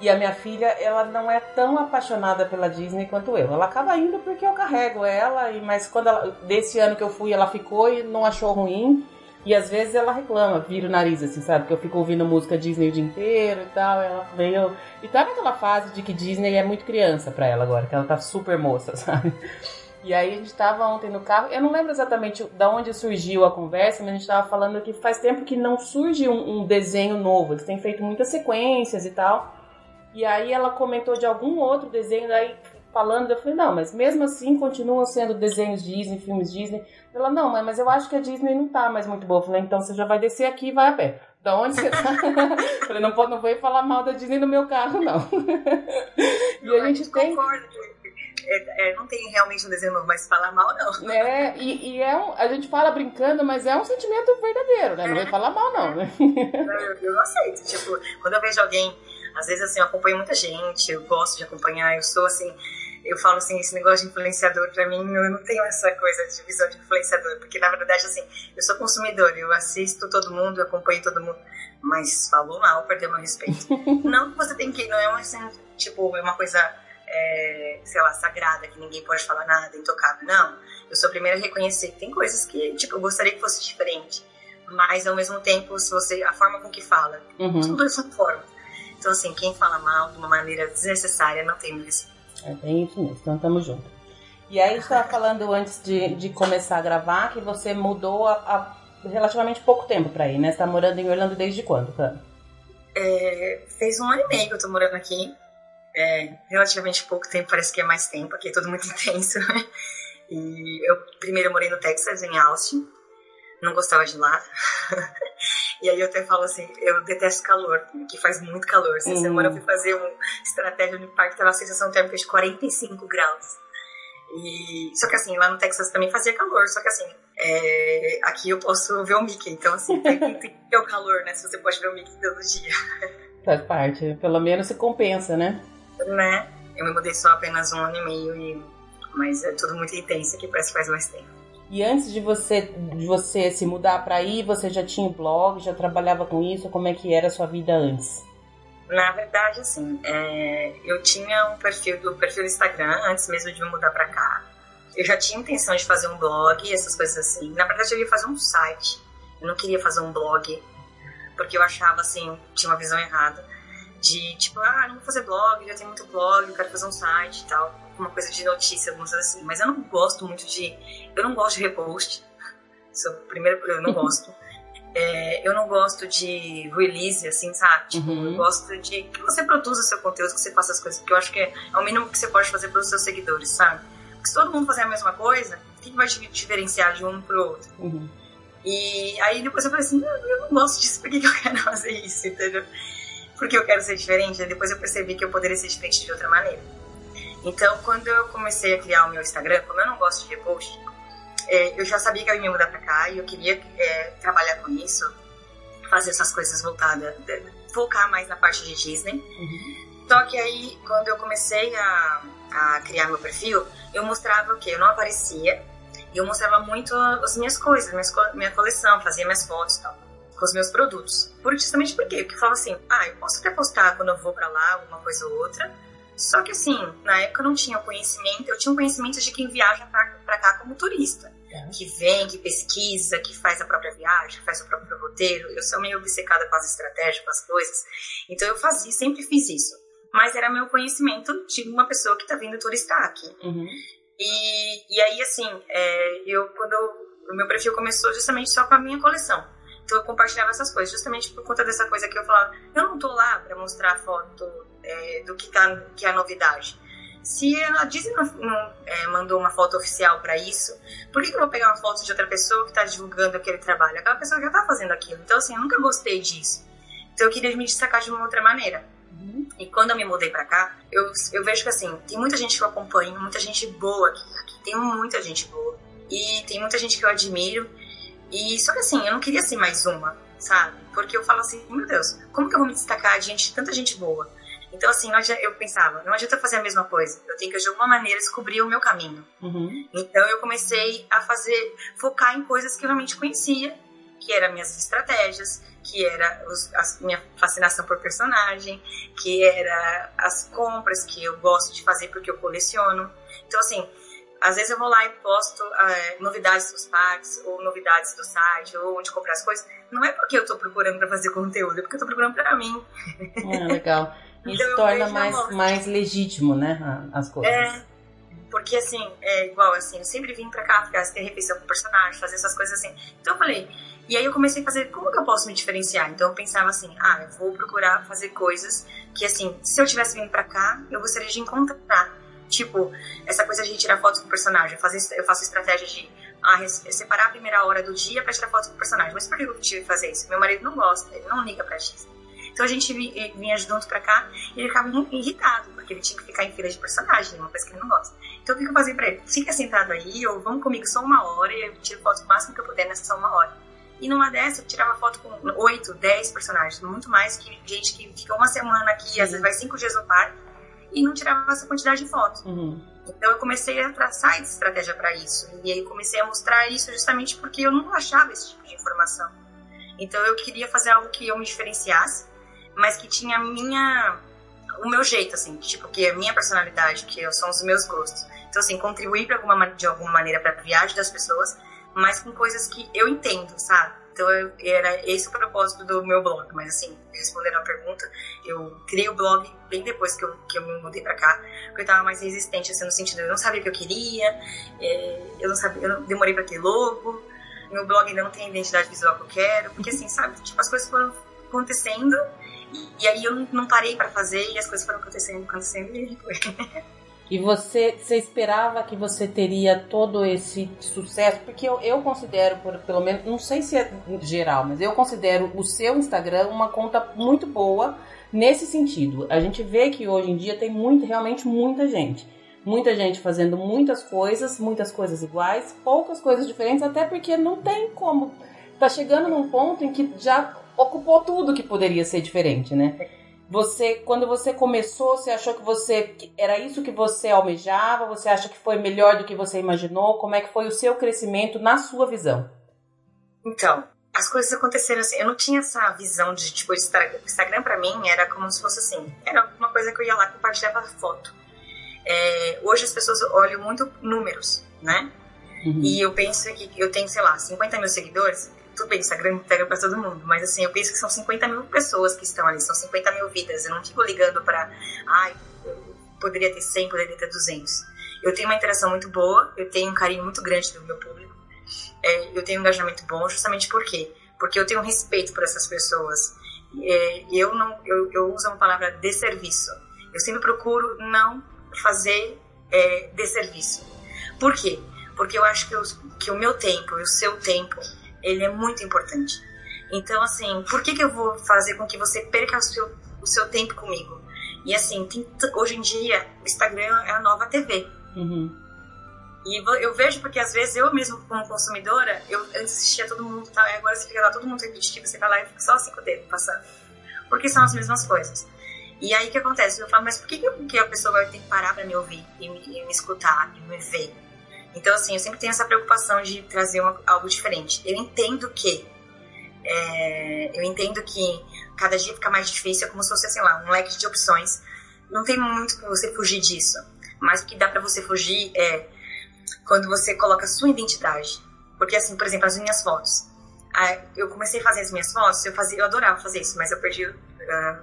A: E a minha filha, ela não é tão apaixonada pela Disney quanto eu. Ela acaba indo porque eu carrego ela, e mas quando ela, desse ano que eu fui, ela ficou e não achou ruim. E às vezes ela reclama, vira o nariz, assim, sabe? Que eu fico ouvindo música Disney o dia inteiro e tal. Ela veio. E tá naquela fase de que Disney é muito criança pra ela agora, que ela tá super moça, sabe? E aí a gente tava ontem no carro, eu não lembro exatamente da onde surgiu a conversa, mas a gente tava falando que faz tempo que não surge um, um desenho novo. Eles têm feito muitas sequências e tal. E aí ela comentou de algum outro desenho, daí falando, eu falei, não, mas mesmo assim continuam sendo desenhos Disney, filmes Disney. Ela, não, mãe, mas eu acho que a Disney não tá mais muito boa. Eu falei, então você já vai descer aqui e vai a pé. Da onde você tá? falei, não, não vou falar mal da Disney no meu carro, não.
B: e a gente tem. Concordo. É, é, não tem realmente um desenho novo, mas falar mal não.
A: É, e, e, é um, a gente fala brincando, mas é um sentimento verdadeiro, né? Não vai falar mal, não, né?
B: Eu, eu não aceito. Tipo, quando eu vejo alguém, às vezes assim, eu acompanho muita gente, eu gosto de acompanhar, eu sou assim, eu falo assim, esse negócio de influenciador, para mim, eu não tenho essa coisa de visão de influenciador, porque na verdade, assim, eu sou consumidor, eu assisto todo mundo, eu acompanho todo mundo, mas falou mal, perdeu meu respeito. não que você tem que, não é uma, assim, tipo, é uma coisa, é, sei lá, sagrada, que ninguém pode falar nada, intocável, não. Eu sou a primeira a reconhecer que tem coisas que, tipo, eu gostaria que fosse diferente, mas ao mesmo tempo, se você, a forma com que fala, uhum. tudo são formas. Então, assim, quem fala mal de uma maneira desnecessária não tem respeito.
A: É bem isso mesmo, então tamo junto. E aí, estava falando antes de, de começar a gravar que você mudou há, relativamente pouco tempo para ir, né? Você tá morando em Orlando desde quando, Cano?
B: É, fez um ano e meio que eu tô morando aqui. É, relativamente pouco tempo, parece que é mais tempo, aqui é tudo muito intenso. E eu primeiro morei no Texas, em Austin. Não gostava de lá. E aí eu até falo assim, eu detesto calor, que faz muito calor. Essa uhum. semana eu fui fazer uma estratégia no parque, tava a sensação térmica de 45 graus. E, só que assim, lá no Texas também fazia calor, só que assim, é, aqui eu posso ver o Mickey, então assim, tem, tem que ter o calor, né? Se você pode ver o Mickey todo dia.
A: Faz parte, pelo menos se compensa, né?
B: Né? Eu me mudei só apenas um ano e meio, e... mas é tudo muito intenso aqui, parece que faz mais tempo.
A: E antes de você, de você se mudar para aí, você já tinha blog, já trabalhava com isso? Como é que era a sua vida antes?
B: Na verdade, assim, é, eu tinha um perfil do perfil do Instagram antes mesmo de me mudar para cá. Eu já tinha intenção de fazer um blog, essas coisas assim. Na verdade, eu ia fazer um site. Eu não queria fazer um blog, porque eu achava assim, tinha uma visão errada de tipo, ah, não vou fazer blog, já tem muito blog, eu quero fazer um site e tal, uma coisa de notícia, alguma coisa assim. Mas eu não gosto muito de. Eu não gosto de repost. Sou primeiro, eu não gosto. É, eu não gosto de release, assim, sabe? Tipo, uhum. eu gosto de que você produza seu conteúdo, que você faça as coisas, porque eu acho que é, é o mínimo que você pode fazer para os seus seguidores, sabe? Porque se todo mundo fazer a mesma coisa, o que vai te diferenciar de um pro outro? Uhum. E aí depois eu falei assim, eu não gosto disso, por que eu quero fazer isso, entendeu? Porque eu quero ser diferente, aí depois eu percebi que eu poderia ser diferente de outra maneira. Então, quando eu comecei a criar o meu Instagram, como eu não gosto de repost, é, eu já sabia que eu ia me mudar pra cá e eu queria é, trabalhar com isso, fazer essas coisas voltadas, focar mais na parte de Disney. Uhum. Só que aí, quando eu comecei a, a criar meu perfil, eu mostrava o quê? Eu não aparecia e eu mostrava muito as minhas coisas, minha coleção, fazia minhas fotos e tal, com os meus produtos. Por, justamente por quê? Porque eu falava assim, ah, eu posso até postar quando eu vou pra lá, alguma coisa ou outra, só que assim, na época eu não tinha conhecimento, eu tinha o conhecimento de quem viaja pra cá como turista. É. Que vem, que pesquisa, que faz a própria viagem, que faz o próprio roteiro. Eu sou meio obcecada com as estratégias, com as coisas. Então eu fazia, sempre fiz isso. Mas era meu conhecimento de uma pessoa que tá vindo turistar aqui. Uhum. E, e aí, assim, é, eu, quando o meu perfil começou justamente só com a minha coleção. Então eu compartilhava essas coisas, justamente por conta dessa coisa que eu falava, eu não tô lá para mostrar a foto é, do que, tá, que é a novidade. Se a Disney não, não é, mandou uma foto oficial para isso, por que, que eu vou pegar uma foto de outra pessoa que está divulgando aquele trabalho? Aquela pessoa já está fazendo aquilo. Então, assim, eu nunca gostei disso. Então, eu queria me destacar de uma outra maneira. Uhum. E quando eu me mudei para cá, eu, eu vejo que, assim, tem muita gente que eu acompanho, muita gente boa aqui. Aqui tem muita gente boa. E tem muita gente que eu admiro. E só que, assim, eu não queria ser mais uma, sabe? Porque eu falo assim, meu Deus, como que eu vou me destacar diante de tanta gente boa? Então, assim, eu pensava, não adianta fazer a mesma coisa. Eu tenho que, de alguma maneira, descobrir o meu caminho. Uhum. Então, eu comecei a fazer, focar em coisas que eu realmente conhecia, que eram minhas estratégias, que era os, a minha fascinação por personagem, que era as compras que eu gosto de fazer porque eu coleciono. Então, assim, às vezes eu vou lá e posto é, novidades dos parques, ou novidades do site, ou onde comprar as coisas. Não é porque eu tô procurando para fazer conteúdo, é porque eu tô procurando para mim.
A: É, legal. Isso então, torna mais, mais legítimo, né, as coisas.
B: É, porque assim, é igual assim, eu sempre vim pra cá, ficar, ter refeição com personagem, fazer essas coisas assim. Então eu falei, e aí eu comecei a fazer, como que eu posso me diferenciar? Então eu pensava assim, ah, eu vou procurar fazer coisas que assim, se eu tivesse vindo pra cá, eu gostaria de encontrar. Tipo, essa coisa de tirar fotos com o personagem. Eu faço, eu faço estratégia de ah, separar a primeira hora do dia para tirar fotos com o personagem. Mas por que eu tive que fazer isso? Meu marido não gosta, ele não liga pra isso. Então a gente vinha junto pra cá e ele ficava irritado, porque ele tinha que ficar em fila de personagem, uma coisa que ele não gosta. Então o que eu fazia pra ele? Fica sentado aí, ou vamos comigo só uma hora, e eu tiro foto o máximo que eu puder nessa só uma hora. E numa dessa eu tirava foto com oito, dez personagens, muito mais que gente que fica uma semana aqui, Sim. às vezes vai cinco dias no parque, e não tirava essa quantidade de fotos. Uhum. Então eu comecei a traçar estratégia para isso. E aí comecei a mostrar isso justamente porque eu não achava esse tipo de informação. Então eu queria fazer algo que eu me diferenciasse mas que tinha minha o meu jeito, assim, tipo, que é a minha personalidade, que são os meus gostos. Então, assim, contribuir alguma, de alguma maneira para a viagem das pessoas, mas com coisas que eu entendo, sabe? Então, eu, era esse o propósito do meu blog. Mas, assim, respondendo a pergunta, eu criei o blog bem depois que eu, que eu me mudei pra cá, porque eu tava mais resistente, assim, no sentido, eu não sabia o que eu queria, é, eu não sabia, eu demorei pra ter logo, meu blog não tem a identidade visual que eu quero, porque, assim, sabe, tipo, as coisas foram acontecendo e aí eu não parei para fazer e as coisas foram acontecendo, acontecendo e foi.
A: E você, você esperava que você teria todo esse sucesso? Porque eu, eu considero, por, pelo menos, não sei se é geral, mas eu considero o seu Instagram uma conta muito boa nesse sentido. A gente vê que hoje em dia tem muito, realmente muita gente. Muita gente fazendo muitas coisas, muitas coisas iguais, poucas coisas diferentes, até porque não tem como. Tá chegando num ponto em que já ocupou tudo que poderia ser diferente, né? Você, quando você começou, você achou que você era isso que você almejava? Você acha que foi melhor do que você imaginou? Como é que foi o seu crescimento na sua visão?
B: Então, as coisas aconteceram assim. Eu não tinha essa visão de tipo Instagram. Instagram para mim era como se fosse assim. Era uma coisa que eu ia lá compartilhava foto. É, hoje as pessoas olham muito números, né? Uhum. E eu penso que eu tenho, sei lá, 50 mil seguidores. Tudo bem, Instagram pega pra todo mundo, mas assim, eu penso que são 50 mil pessoas que estão ali, são 50 mil vidas. Eu não fico ligando pra, ai, poderia ter 100, poderia ter 200. Eu tenho uma interação muito boa, eu tenho um carinho muito grande do meu público, é, eu tenho um engajamento bom, justamente por quê? Porque eu tenho um respeito por essas pessoas. É, eu não, eu, eu uso uma palavra de serviço. Eu sempre procuro não fazer é, de serviço. Por quê? Porque eu acho que, que o meu tempo e o seu tempo, ele é muito importante. Então, assim, por que, que eu vou fazer com que você perca o seu, o seu tempo comigo? E assim, tem, hoje em dia, o Instagram é a nova TV. Uhum. E eu vejo porque às vezes eu mesmo como consumidora, eu antes assistia todo mundo, tá? agora você fica lá todo mundo repetitivo, você vai lá e fica só cinco dedos passando. Porque são as mesmas coisas. E aí o que acontece? Eu falo, mas por que, que a pessoa vai ter que parar para me ouvir e me, e me, escutar e me ver? Então, assim, eu sempre tenho essa preocupação de trazer uma, algo diferente. Eu entendo que. É, eu entendo que cada dia fica mais difícil, é como se fosse, sei lá, um leque de opções. Não tem muito para você fugir disso. Mas o que dá para você fugir é quando você coloca a sua identidade. Porque, assim, por exemplo, as minhas fotos. Eu comecei a fazer as minhas fotos, eu, fazia, eu adorava fazer isso, mas eu perdi, uh,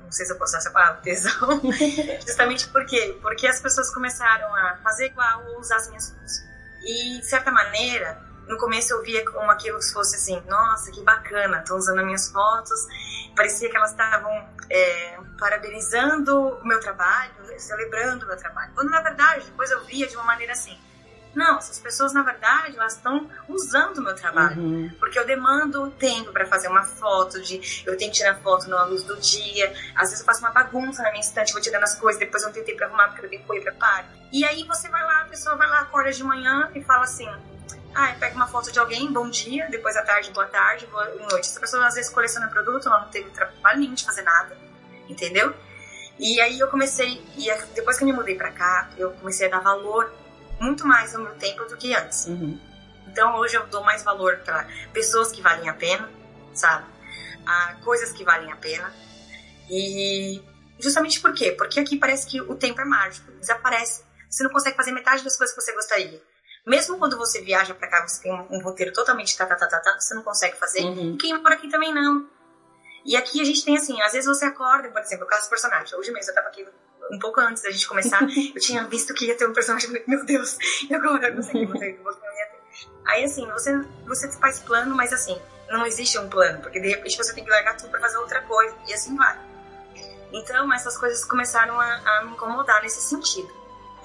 B: não sei se eu posso usar essa palavra, tesão. Justamente por quê? Porque as pessoas começaram a fazer igual ou usar as minhas fotos. E, de certa maneira, no começo eu via como aquilo fosse assim, nossa, que bacana, estão usando as minhas fotos. Parecia que elas estavam é, parabenizando o meu trabalho, celebrando o meu trabalho. Quando, na verdade, depois eu via de uma maneira assim, não, essas pessoas, na verdade, elas estão usando o meu trabalho. Uhum. Porque eu demando tempo para fazer uma foto, de eu tenho que tirar foto na luz do dia. Às vezes eu faço uma bagunça na minha estante, vou tirando as coisas, depois eu tentei pra arrumar porque eu depois preparo. E aí você vai lá, a pessoa vai lá, acorda de manhã e fala assim: ah, pega uma foto de alguém, bom dia, depois à tarde, boa tarde, boa noite. Essa pessoa às vezes coleciona produto, ela não teve trabalho nenhum de fazer nada, entendeu? E aí eu comecei, e depois que eu me mudei pra cá, eu comecei a dar valor muito mais no meu tempo do que antes. Uhum. Então hoje eu dou mais valor para pessoas que valem a pena, sabe? A coisas que valem a pena. E justamente por quê? Porque aqui parece que o tempo é mágico, desaparece. Você não consegue fazer metade das coisas que você gostaria. Mesmo quando você viaja para cá, você tem um, um, roteiro totalmente tá, tá, tá, tá, tá, você não consegue fazer. Uhum. Quem mora aqui também não. E aqui a gente tem assim, às vezes você acorda, por exemplo, o caso personagem. Hoje mesmo eu tava aqui um pouco antes da gente começar, eu tinha visto que ia ter um personagem, meu Deus, e agora? Não sei o que você, ia ter. Aí assim, você, você faz plano, mas assim, não existe um plano, porque de repente você tem que largar tudo pra fazer outra coisa, e assim vai. Então, essas coisas começaram a, a me incomodar nesse sentido.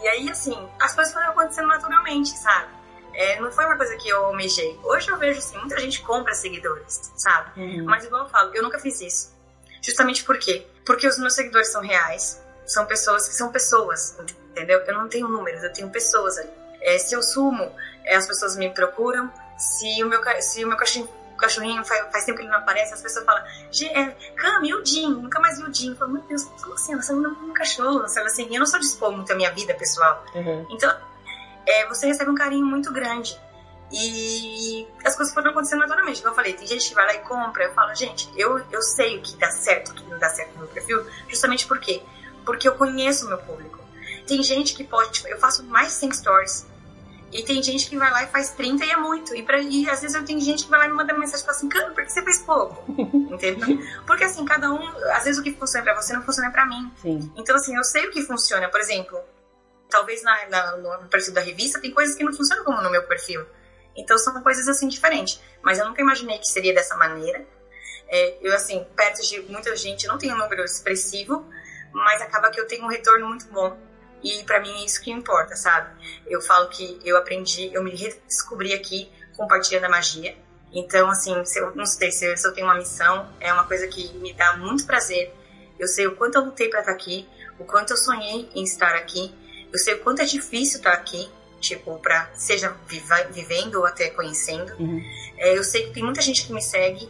B: E aí, assim, as coisas foram acontecendo naturalmente, sabe? É, não foi uma coisa que eu almejei. Hoje eu vejo, assim, muita gente compra seguidores, sabe? Uhum. Mas igual eu falo, eu nunca fiz isso. Justamente por quê? Porque os meus seguidores são reais, são pessoas que são pessoas, entendeu? Eu não tenho números, eu tenho pessoas ali. É, se eu sumo, é, as pessoas me procuram. Se o meu, se o meu cachorrinho, cachorrinho faz, faz, tempo que ele não aparece, as pessoas falam, é, Cam, e o Jim? Nunca mais vi o Jim. Eu falo, meu Deus, como assim? Não é um cachorro, sabe assim? Eu não sou dispor muito a minha vida pessoal. Uhum. Então, é, você recebe um carinho muito grande. E as coisas foram acontecendo naturalmente. Como eu falei, tem gente que vai lá e compra. Eu falo, gente, eu, eu sei o que dá certo, o que não dá certo no meu perfil, justamente porque porque eu conheço o meu público. Tem gente que pode, tipo, eu faço mais de 100 stories. E tem gente que vai lá e faz 30 e é muito. E, pra, e às vezes eu tenho gente que vai lá e me manda mensagem e fala assim, cara, por que você fez pouco? Entendeu? Porque assim, cada um, às vezes o que funciona pra você não funciona pra mim. Sim. Então assim, eu sei o que funciona. Por exemplo, talvez na, na, no perfil da revista tem coisas que não funcionam como no meu perfil. Então são coisas assim diferentes. Mas eu nunca imaginei que seria dessa maneira. É, eu assim, perto de muita gente, não tenho um número expressivo, mas acaba que eu tenho um retorno muito bom. E para mim é isso que importa, sabe? Eu falo que eu aprendi, eu me redescobri aqui compartilhando a magia. Então, assim, se eu não sei se eu, se eu tenho uma missão, é uma coisa que me dá muito prazer. Eu sei o quanto eu lutei para estar aqui, o quanto eu sonhei em estar aqui. Eu sei o quanto é difícil estar aqui, tipo, para seja viva, vivendo ou até conhecendo. Uhum. É, eu sei que tem muita gente que me segue,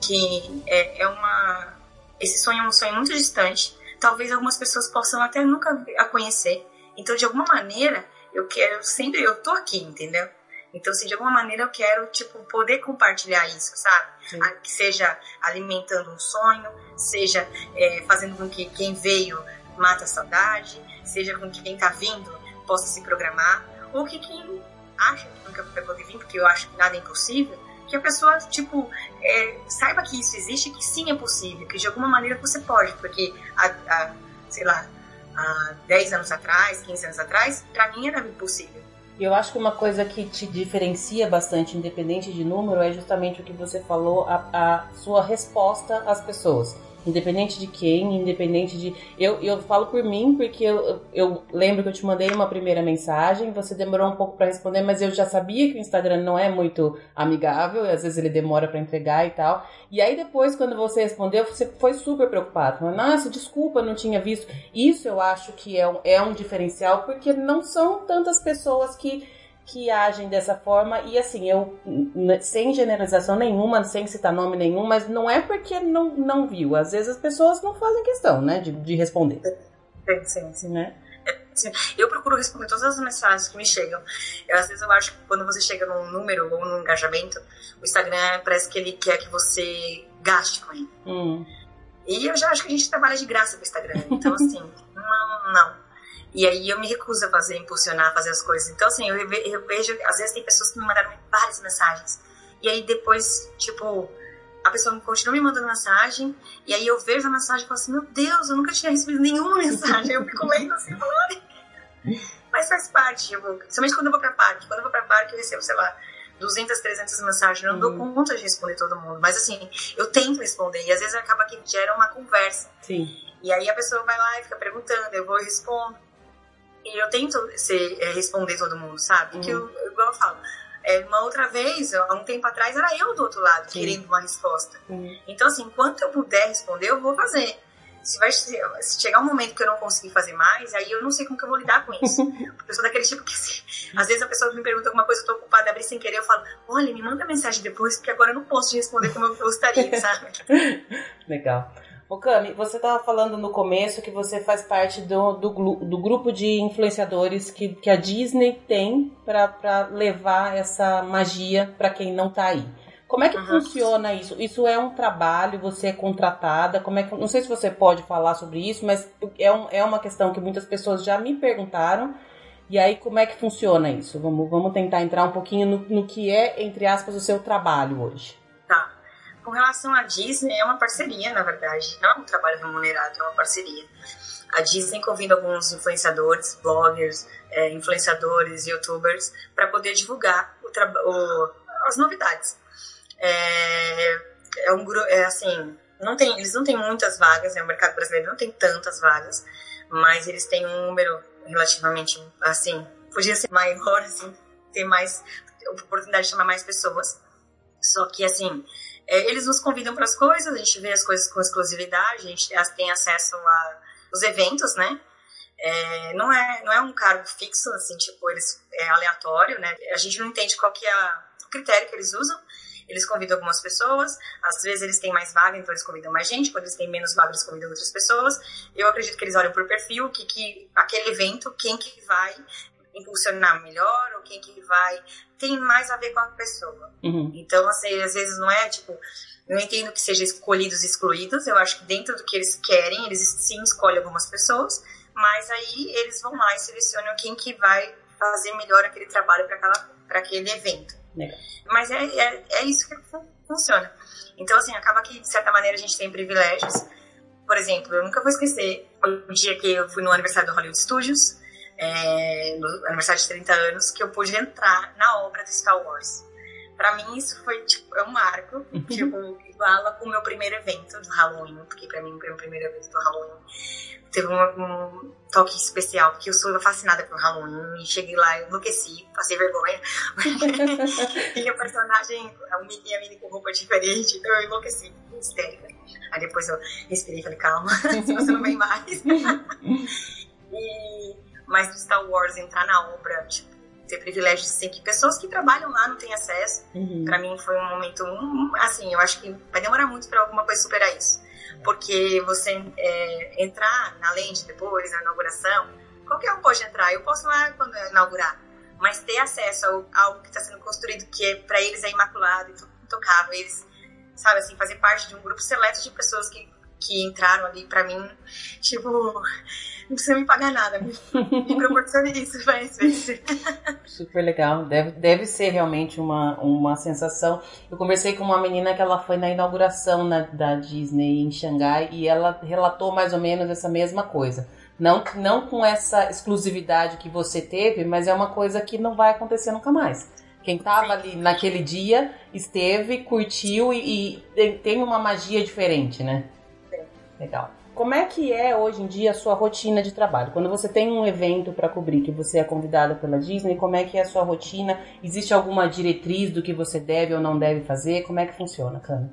B: que é, é uma esse sonho é um sonho muito distante, talvez algumas pessoas possam até nunca a conhecer. Então, de alguma maneira, eu quero sempre, eu tô aqui, entendeu? Então, assim, de alguma maneira eu quero, tipo, poder compartilhar isso, sabe? Sim. Que seja alimentando um sonho, seja é, fazendo com que quem veio mata a saudade, seja com que quem tá vindo possa se programar, ou que quem acha que nunca vai poder vir, porque eu acho que nada é impossível, que a pessoa, tipo, é, saiba que isso existe, que sim é possível, que de alguma maneira você pode, porque há, sei lá, há 10 anos atrás, 15 anos atrás, para mim era impossível.
A: E eu acho que uma coisa que te diferencia bastante, independente de número, é justamente o que você falou, a, a sua resposta às pessoas independente de quem, independente de. Eu, eu falo por mim, porque eu, eu lembro que eu te mandei uma primeira mensagem, você demorou um pouco para responder, mas eu já sabia que o Instagram não é muito amigável, às vezes ele demora para entregar e tal. E aí depois, quando você respondeu, você foi super preocupado. Falando, Nossa, desculpa, não tinha visto. Isso eu acho que é um, é um diferencial, porque não são tantas pessoas que que agem dessa forma. E assim, eu, sem generalização nenhuma, sem citar nome nenhum, mas não é porque não, não viu. Às vezes as pessoas não fazem questão, né, de, de responder.
B: Sim, sim, sim. Né? Eu procuro responder todas as mensagens que me chegam. Eu, às vezes eu acho que quando você chega num número ou num engajamento, o Instagram parece que ele quer que você gaste com ele. Hum. E eu já acho que a gente trabalha de graça com o Instagram. Então, assim, não, não. E aí eu me recuso a fazer, impulsionar, fazer as coisas. Então, assim, eu, eu vejo, às vezes tem pessoas que me mandaram várias mensagens. E aí depois, tipo, a pessoa continua me mandando mensagem, e aí eu vejo a mensagem e falo assim, meu Deus, eu nunca tinha recebido nenhuma mensagem. eu fico lendo assim, falando. Mas faz parte, tipo, principalmente quando eu vou pra parque. Quando eu vou pra parque, eu recebo, sei lá, 200, 300 mensagens. Eu não dou uhum. conta de responder todo mundo. Mas assim, eu tento responder. E às vezes acaba que gera uma conversa.
A: Sim.
B: E aí a pessoa vai lá e fica perguntando, eu vou e respondo. E eu tento ser, é, responder todo mundo, sabe? Uhum. Que eu, igual eu falo, é, uma outra vez, há um tempo atrás, era eu do outro lado Sim. querendo uma resposta. Uhum. Então, assim, enquanto eu puder responder, eu vou fazer. Se, vai, se chegar um momento que eu não conseguir fazer mais, aí eu não sei como que eu vou lidar com isso. Porque eu sou daquele tipo que, assim, às vezes a pessoa me pergunta alguma coisa, eu tô ocupada, abrir sem querer, eu falo, olha, me manda mensagem depois, porque agora eu não posso te responder como eu gostaria, sabe?
A: Legal. Ô Cami, você estava falando no começo que você faz parte do, do, do grupo de influenciadores que, que a Disney tem para levar essa magia para quem não está aí. Como é que uhum. funciona isso? Isso é um trabalho, você é contratada, como é que, não sei se você pode falar sobre isso, mas é, um, é uma questão que muitas pessoas já me perguntaram. E aí, como é que funciona isso? Vamos, vamos tentar entrar um pouquinho no, no que é, entre aspas, o seu trabalho hoje.
B: Com relação à Disney, é uma parceria, na verdade. Não é um trabalho remunerado, é uma parceria. A Disney convida alguns influenciadores, bloggers, é, influenciadores, youtubers, para poder divulgar o o, as novidades. É, é um grupo, é assim, não tem, eles não têm muitas vagas, né? o mercado brasileiro não tem tantas vagas, mas eles têm um número relativamente, assim, podia ser maior, assim, ter mais oportunidade de chamar mais pessoas. Só que, assim, é, eles nos convidam para as coisas, a gente vê as coisas com exclusividade, a gente tem acesso aos eventos, né? É, não, é, não é um cargo fixo, assim, tipo, eles, é aleatório, né? A gente não entende qual que é a, o critério que eles usam. Eles convidam algumas pessoas, às vezes eles têm mais vaga, então eles convidam mais gente, quando eles têm menos vaga, eles convidam outras pessoas. Eu acredito que eles olham por perfil, que, que aquele evento, quem que vai impulsionar melhor ou quem que vai tem mais a ver com a pessoa. Uhum. Então, assim, às vezes não é tipo, eu entendo que seja escolhidos e excluídos, eu acho que dentro do que eles querem, eles sim escolhem algumas pessoas, mas aí eles vão lá e selecionam quem que vai fazer melhor aquele trabalho para aquele evento. É. Mas é, é, é, isso que funciona. Então, assim, acaba que, de certa maneira, a gente tem privilégios. Por exemplo, eu nunca vou esquecer o dia que eu fui no aniversário do Hollywood Studios, é, no aniversário de 30 anos, que eu pude entrar na obra do Star Wars. Pra mim, isso foi tipo, é um marco, uhum. tipo, iguala com o meu primeiro evento do Halloween, porque pra mim o primeiro evento do Halloween. Teve um, um toque especial, porque eu sou fascinada por Halloween, e cheguei lá, eu enlouqueci, passei vergonha. e o personagem, o Mickey e a Minnie com roupa diferente, então eu enlouqueci, histérica. Aí depois eu respirei e falei, calma, se você não vem mais. e mas do Star Wars entrar na obra, tipo, ter privilégio assim, que pessoas que trabalham lá não têm acesso. Uhum. Para mim foi um momento, assim, eu acho que vai demorar muito para alguma coisa superar isso. Porque você é, entrar na lente depois, na inauguração, qualquer um pode entrar. Eu posso lá quando inaugurar, mas ter acesso a algo que está sendo construído que é, para eles é imaculado e intocável. Eles, sabe assim, fazer parte de um grupo seleto de pessoas que, que entraram ali, para mim, tipo não precisa me pagar nada, me, proporcione isso, vai ser.
A: Super legal, deve, deve ser realmente uma, uma sensação. Eu conversei com uma menina que ela foi na inauguração na, da Disney em Xangai e ela relatou mais ou menos essa mesma coisa. Não, não com essa exclusividade que você teve, mas é uma coisa que não vai acontecer nunca mais. Quem estava ali naquele dia esteve, curtiu e, e, tem uma magia diferente, né?
B: Sim.
A: Legal. Como é que é hoje em dia a sua rotina de trabalho? Quando você tem um evento para cobrir, que você é convidada pela Disney, como é que é a sua rotina? Existe alguma diretriz do que você deve ou não deve fazer? Como é que funciona, Cana?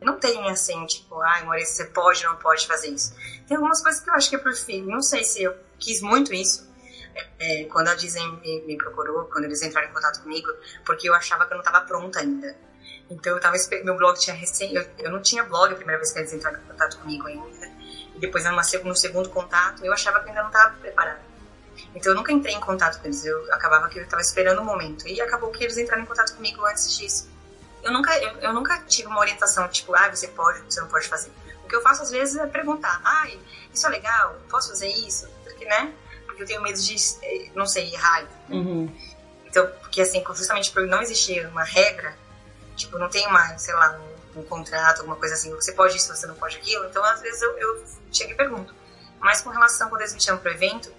B: Não tem assim, tipo, ai, Maurício, você pode ou não pode fazer isso. Tem algumas coisas que eu acho que é perfil. Não sei se eu quis muito isso, é, quando a Disney me, me, procurou, quando eles entraram em contato comigo, porque eu achava que eu não estava pronta ainda. Então eu tava meu blog tinha recém, eu, eu, não tinha blog a primeira vez que eles entraram em contato comigo ainda. E depois numa, no segundo contato, eu achava que ainda não estava preparada. Então eu nunca entrei em contato com eles, eu acabava que eu estava esperando o um momento. E acabou que eles entraram em contato comigo antes disso. Eu nunca, eu, eu nunca tive uma orientação tipo, ah, você pode, você não pode fazer. O que eu faço às vezes é perguntar, ah, isso é legal, posso fazer isso? Porque, né? eu tenho medo de, eh, não sei, errar.
A: Uhum.
B: Então, porque assim, justamente por não existir uma regra, tipo, não tem uma, sei lá, um, um, contrato, alguma coisa assim, você pode isso, você não pode aquilo, então às vezes eu, eu chego e pergunto. Mas com relação quando eles me chamam pro evento,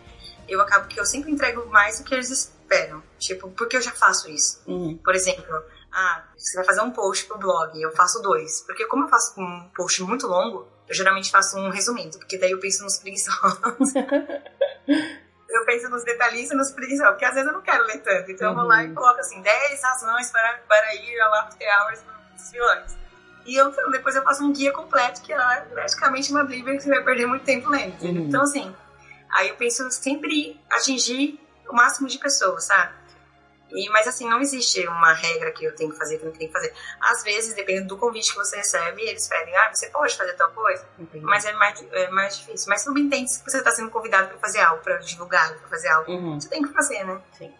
B: eu acabo que eu sempre entrego mais do que eles esperam. Tipo, porque eu já faço isso.
A: Uhum.
B: Por exemplo, ah, você vai fazer um post pro blog, eu faço dois. Porque como eu faço um post muito longo, eu geralmente faço um resumindo, porque daí eu penso nos preguiçosos. eu penso nos detalhistas nos preguiçosos, porque às vezes eu não quero ler tanto. Então uhum. eu vou lá e uhum. coloco assim, 10 razões para, para ir ao After Hours dos vilões. E eu, depois eu faço um guia completo, que é praticamente uma bíblia que você vai perder muito tempo lendo. Uhum. Então, assim, aí eu penso sempre atingir o máximo de pessoas, sabe? E, mas assim, não existe uma regra que eu tenho que fazer, que eu não tenho que fazer. Às vezes, dependendo do convite que você recebe, eles pedem, ah, você pode fazer tal coisa,
A: Entendi.
B: mas é mais, é mais difícil. Mas tudo entende se você está sendo convidado para fazer algo, para divulgar, para fazer algo.
A: Uhum.
B: Você tem que fazer, né?
A: Sim.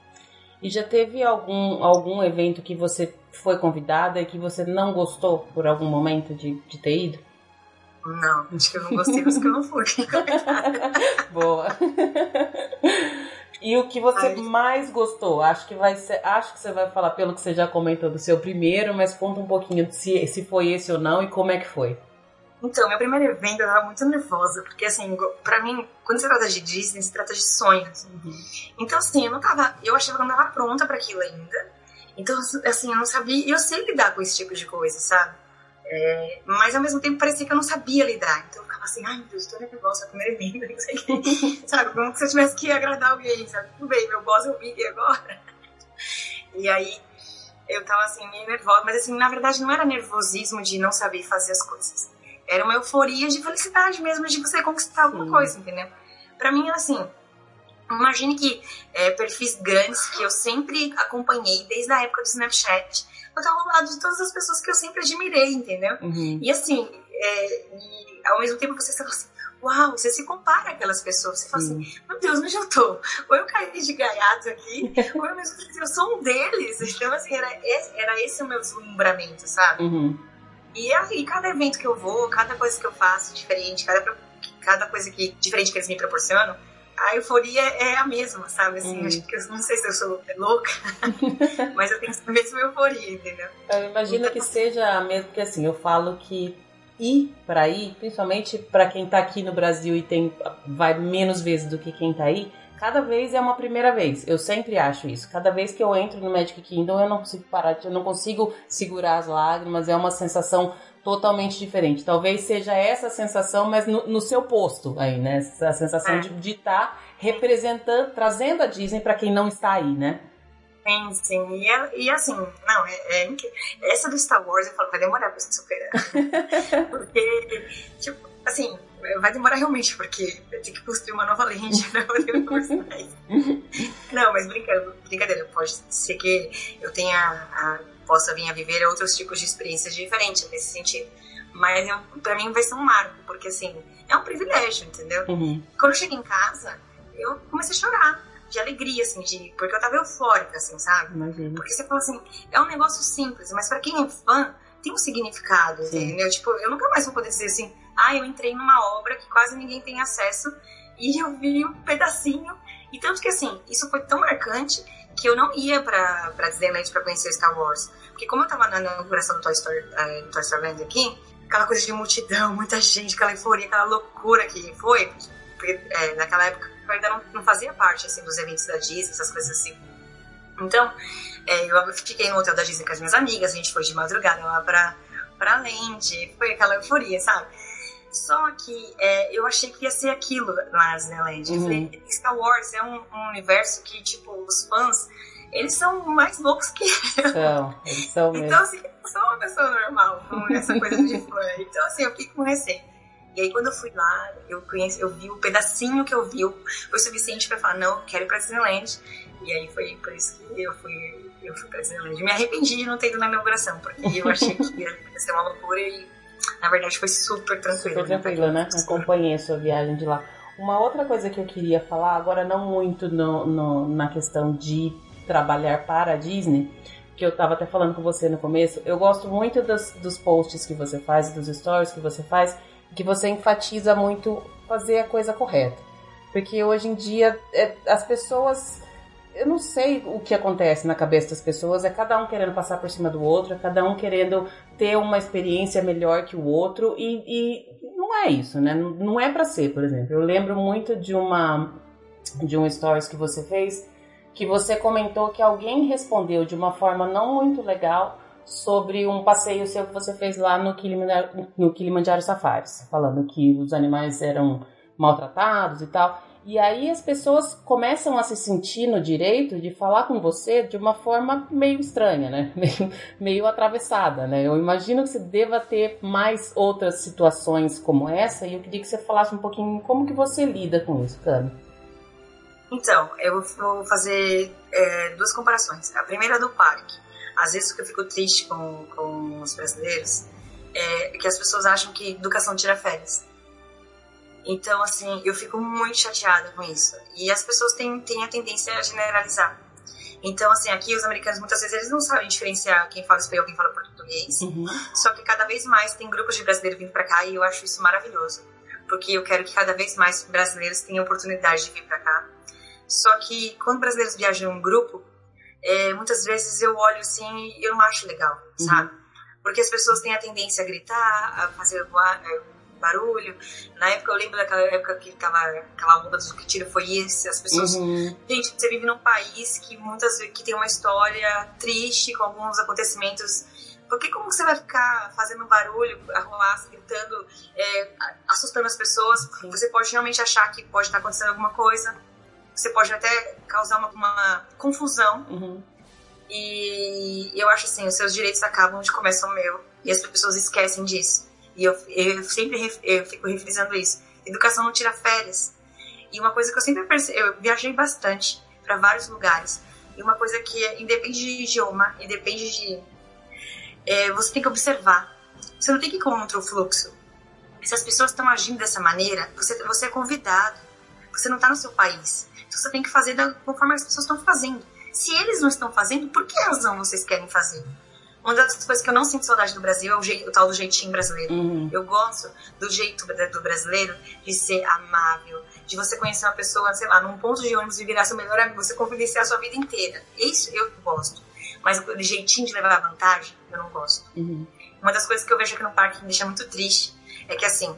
A: E já teve algum, algum evento que você foi convidada e que você não gostou por algum momento de, de ter ido?
B: Não, acho que eu não gostei dos que eu não fui.
A: Boa. E o que você Ai. mais gostou? Acho que vai ser, acho que você vai falar pelo que você já comentou do seu primeiro, mas conta um pouquinho se, se foi esse ou não e como é que foi.
B: Então, meu primeiro evento eu tava muito nervosa, porque assim, pra mim, quando se trata de Disney, se trata de sonhos.
A: Uhum.
B: Então, assim, eu não tava, eu achava que eu não tava pronta para aquilo ainda. Então, assim, eu não sabia, e eu sei lidar com esse tipo de coisa, sabe? É, mas ao mesmo tempo parecia que eu não sabia lidar. Então, ficava assim, ai meu Deus, tô nervosa, primeira evento, não sei o que. sabe, como se eu tivesse que agradar alguém, sabe? Tudo bem, meu boss é o Big agora. E aí eu tava assim, meio nervosa, mas assim, na verdade não era nervosismo de não saber fazer as coisas. Era uma euforia de felicidade mesmo, de você conquistar alguma Sim. coisa, entendeu? Pra mim era assim, imagine que é, perfis grandes que eu sempre acompanhei desde a época do Snapchat, eu tava ao lado de todas as pessoas que eu sempre admirei, entendeu?
A: Uhum.
B: E assim, é, e ao mesmo tempo você fala assim, uau, você se compara aquelas pessoas, você fala assim, meu Deus, onde eu tô? Ou eu caí de gaiato aqui, ou eu mesmo assim, eu sou um deles. Então, assim, era esse, era esse o meu deslumbramento, sabe?
A: Uhum.
B: E aí, cada evento que eu vou, cada coisa que eu faço diferente, cada, cada coisa que diferente que eles me proporcionam, a euforia é a mesma, sabe? Assim, hum. acho que eu não sei se eu sou louca, mas eu tenho a mesma euforia, entendeu?
A: Eu imagino então, que seja a mesma, porque assim, eu falo que ir para aí, principalmente para quem tá aqui no Brasil e tem vai menos vezes do que quem tá aí, cada vez é uma primeira vez. Eu sempre acho isso. Cada vez que eu entro no Magic Kingdom, eu não consigo parar, eu não consigo segurar as lágrimas, é uma sensação totalmente diferente. Talvez seja essa sensação, mas no, no seu posto aí, né? Essa sensação é. de estar tá representando, trazendo a Disney para quem não está aí, né?
B: Sim. E, é, e assim, não, é, é, essa do Star Wars eu falo, vai demorar pra você superar. porque, tipo, assim, vai demorar realmente, porque eu tenho que construir uma nova lente pra poder não, mas brincando, brincadeira, pode ser que eu tenha, a, possa vir a viver outros tipos de experiências diferentes nesse sentido. Mas pra mim vai ser um marco, porque assim, é um privilégio, entendeu?
A: Uhum.
B: Quando eu cheguei em casa, eu comecei a chorar de alegria, assim, de, porque eu tava eufórica, assim, sabe?
A: Imagina.
B: Porque você fala assim, é um negócio simples, mas para quem é fã, tem um significado, Sim. entendeu? Tipo, eu nunca mais vou poder dizer assim, ah, eu entrei numa obra que quase ninguém tem acesso e eu vi um pedacinho. E tanto que assim, isso foi tão marcante que eu não ia pra, pra Disneyland pra conhecer Star Wars. Porque como eu tava na inauguração do Toy Story, uh, Toy Story Land aqui, aquela coisa de multidão, muita gente, aquela euforia, aquela loucura que foi, porque é, naquela época eu ainda não, não, fazia parte assim, dos eventos da Disney, essas coisas assim. Então, é, eu fiquei no hotel da Disney com as minhas amigas, a gente foi de madrugada lá pra, pra Land, foi aquela euforia, sabe? Só que é, eu achei que ia ser aquilo na Disneyland. Uhum. falei, Star Wars é um, um, universo que, tipo, os fãs, eles são mais loucos que eu.
A: São, eles são mesmo.
B: Então, assim, eu sou uma pessoa normal com essa coisa de fã. Então, assim, eu fiquei com receio. E aí, quando eu fui lá, eu, conheci, eu vi o pedacinho que eu vi, foi suficiente pra falar, não, quero ir pra Disneyland. E aí foi por isso que eu fui, eu fui pra Disneyland. Me arrependi de não ter ido na inauguração, porque eu achei que ia ser uma loucura e na verdade foi super tranquilo.
A: Super tranquilo, né? Acompanhei a sua viagem de lá. Uma outra coisa que eu queria falar, agora não muito no, no, na questão de trabalhar para a Disney, que eu estava até falando com você no começo, eu gosto muito dos, dos posts que você faz, dos stories que você faz, que você enfatiza muito fazer a coisa correta. Porque hoje em dia é, as pessoas eu não sei o que acontece na cabeça das pessoas, é cada um querendo passar por cima do outro, é cada um querendo ter uma experiência melhor que o outro, e, e não é isso, né? Não é para ser, por exemplo. Eu lembro muito de uma de um stories que você fez, que você comentou que alguém respondeu de uma forma não muito legal sobre um passeio seu que você fez lá no Kilimanjaro, no Kilimanjaro Safaris, falando que os animais eram maltratados e tal. E aí as pessoas começam a se sentir no direito de falar com você de uma forma meio estranha, né? Meio, meio atravessada, né? Eu imagino que você deva ter mais outras situações como essa e eu queria que você falasse um pouquinho como que você lida com isso, Cami.
B: Então, eu vou fazer é, duas comparações. A primeira é do parque. Às vezes o que eu fico triste com, com os brasileiros é que as pessoas acham que educação tira férias. Então, assim, eu fico muito chateada com isso. E as pessoas têm, têm a tendência a generalizar. Então, assim, aqui os americanos muitas vezes eles não sabem diferenciar quem fala espanhol e quem fala português. Uhum. Só que cada vez mais tem grupos de brasileiros vindo para cá e eu acho isso maravilhoso. Porque eu quero que cada vez mais brasileiros tenham oportunidade de vir para cá. Só que quando brasileiros viajam em um grupo, é, muitas vezes eu olho assim e eu não acho legal, uhum. sabe? Porque as pessoas têm a tendência a gritar, a fazer barulho. Na época, eu lembro daquela época que tava aquela onda do que tira foi esse, as pessoas... Uhum. Gente, você vive num país que muitas vezes que tem uma história triste com alguns acontecimentos porque como você vai ficar fazendo barulho, arruar, gritando, é, assustando as pessoas? Sim. Você pode realmente achar que pode estar acontecendo alguma coisa. Você pode até causar uma, uma confusão. Uhum. E eu acho assim, os seus direitos acabam onde começa o meu. E as pessoas esquecem disso. E eu, eu sempre eu fico refrisando isso. Educação não tira férias. E uma coisa que eu sempre percebi, eu viajei bastante para vários lugares. E uma coisa que é, independe de idioma, independe de. É, você tem que observar. Você não tem que ir contra o fluxo. Se as pessoas estão agindo dessa maneira, você, você é convidado. Você não está no seu país. Então você tem que fazer da, conforme as pessoas estão fazendo. Se eles não estão fazendo, por que razão vocês querem fazer? Uma das coisas que eu não sinto saudade do Brasil é o, jeito, o tal do jeitinho brasileiro. Uhum. Eu gosto do jeito do brasileiro de ser amável, de você conhecer uma pessoa, sei lá, num ponto de ônibus e virar seu melhor amigo, você convivenciar a sua vida inteira. Isso eu gosto. Mas o jeitinho de levar vantagem, eu não gosto. Uhum. Uma das coisas que eu vejo aqui no parque que me deixa muito triste é que, assim,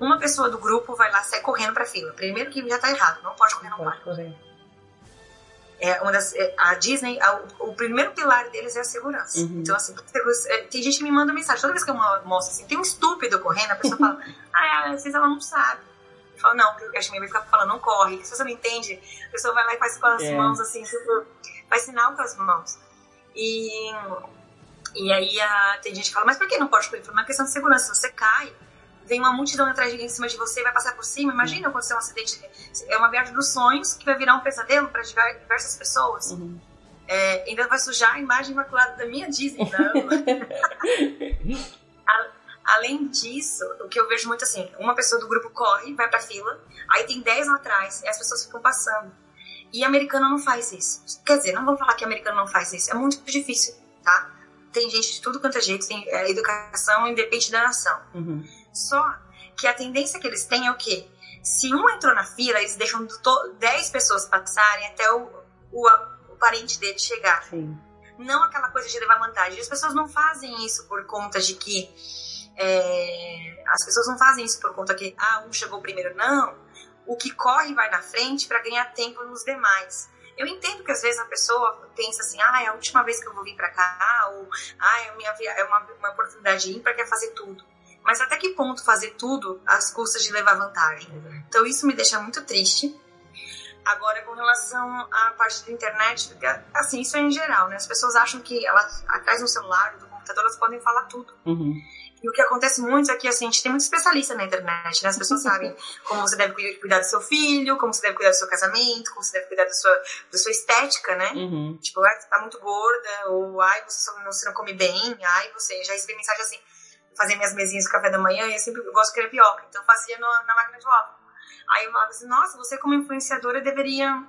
B: uma pessoa do grupo vai lá sair correndo pra fila. Primeiro que já tá errado, não pode correr no parque. Correr é uma das, é, a Disney, a, o primeiro pilar deles é a segurança. Uhum. Então, assim, é, tem gente que me manda mensagem, toda vez que eu mostro assim, tem um estúpido correndo, a pessoa fala, ah, às vezes ela não sabe. Eu falo, não, porque a gente vai ficar falando, não corre. Se você não entende, a pessoa vai lá e faz com as é. mãos, assim, tipo, faz sinal com as mãos. E, e aí a, tem gente que fala, mas por que não pode correr? Falo, uma questão de segurança, se você cai, vem uma multidão atrás de em cima de você vai passar por cima. Imagina acontecer um acidente. É uma viagem dos sonhos que vai virar um pesadelo para diversas pessoas. Uhum. É, ainda vai sujar a imagem imaculada da minha Disney, não. Além disso, o que eu vejo muito assim, uma pessoa do grupo corre, vai pra fila, aí tem 10 lá atrás e as pessoas ficam passando. E americano não faz isso. Quer dizer, não vamos falar que americano não faz isso, é muito difícil, tá? Tem gente de tudo quanto é jeito, tem é, educação independe da nação. Uhum. Só que a tendência que eles têm é o quê? se um entrou na fila, eles deixam 10 pessoas passarem até o, o, o parente dele chegar.
A: Sim.
B: Não aquela coisa de levar vantagem. As pessoas não fazem isso por conta de que. É, as pessoas não fazem isso por conta que ah, um chegou primeiro. Não. O que corre vai na frente para ganhar tempo nos demais. Eu entendo que às vezes a pessoa pensa assim, ah, é a última vez que eu vou vir para cá, ou ah, é, minha, é uma, uma oportunidade de ir para quer fazer tudo. Mas até que ponto fazer tudo às custas de levar vantagem? Então isso me deixa muito triste. Agora, com relação à parte da internet, assim, isso é em geral, né? As pessoas acham que elas, atrás do celular, do computador, elas podem falar tudo.
A: Uhum.
B: E o que acontece muito é que, assim, a gente tem muito especialista na internet, né? As pessoas sabem como você deve cuidar do seu filho, como você deve cuidar do seu casamento, como você deve cuidar da sua, da sua estética, né?
A: Uhum.
B: Tipo, ai, você tá muito gorda, ou ai, você não, você não come bem, ai, você... Já recebi mensagem assim, fazer minhas mesinhas do café da manhã, e eu sempre eu gosto de crepioca, então eu fazia no, na máquina de lava. Aí eu falava assim, nossa, você como influenciadora deveria,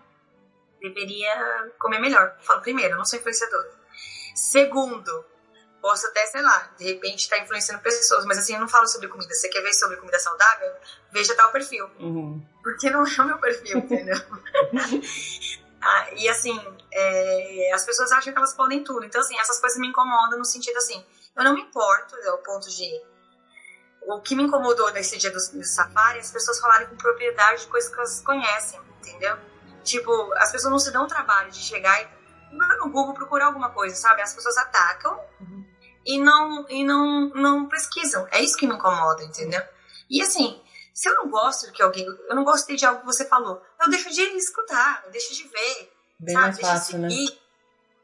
B: deveria comer melhor. Eu falo, primeiro, eu não sou influenciadora. Segundo, posso até, sei lá, de repente estar tá influenciando pessoas, mas assim, eu não falo sobre comida. Você quer ver sobre comida saudável? Veja tal perfil.
A: Uhum.
B: Porque não é o meu perfil, entendeu? ah, e assim, é, as pessoas acham que elas podem tudo. Então, assim, essas coisas me incomodam no sentido assim, eu não me importo, é o ponto de o que me incomodou nesse dia do, do safari, as pessoas falarem com propriedade de coisas que elas conhecem, entendeu? Tipo, as pessoas não se dão o trabalho de chegar e no Google procurar alguma coisa, sabe? As pessoas atacam uhum. e não e não não pesquisam. É isso que me incomoda, entendeu? E assim, se eu não gosto que alguém, eu não gostei de algo que você falou, eu deixo de escutar, eu deixo de ver,
A: Bem
B: sabe?
A: mais fácil,
B: deixo
A: de seguir.
B: Né?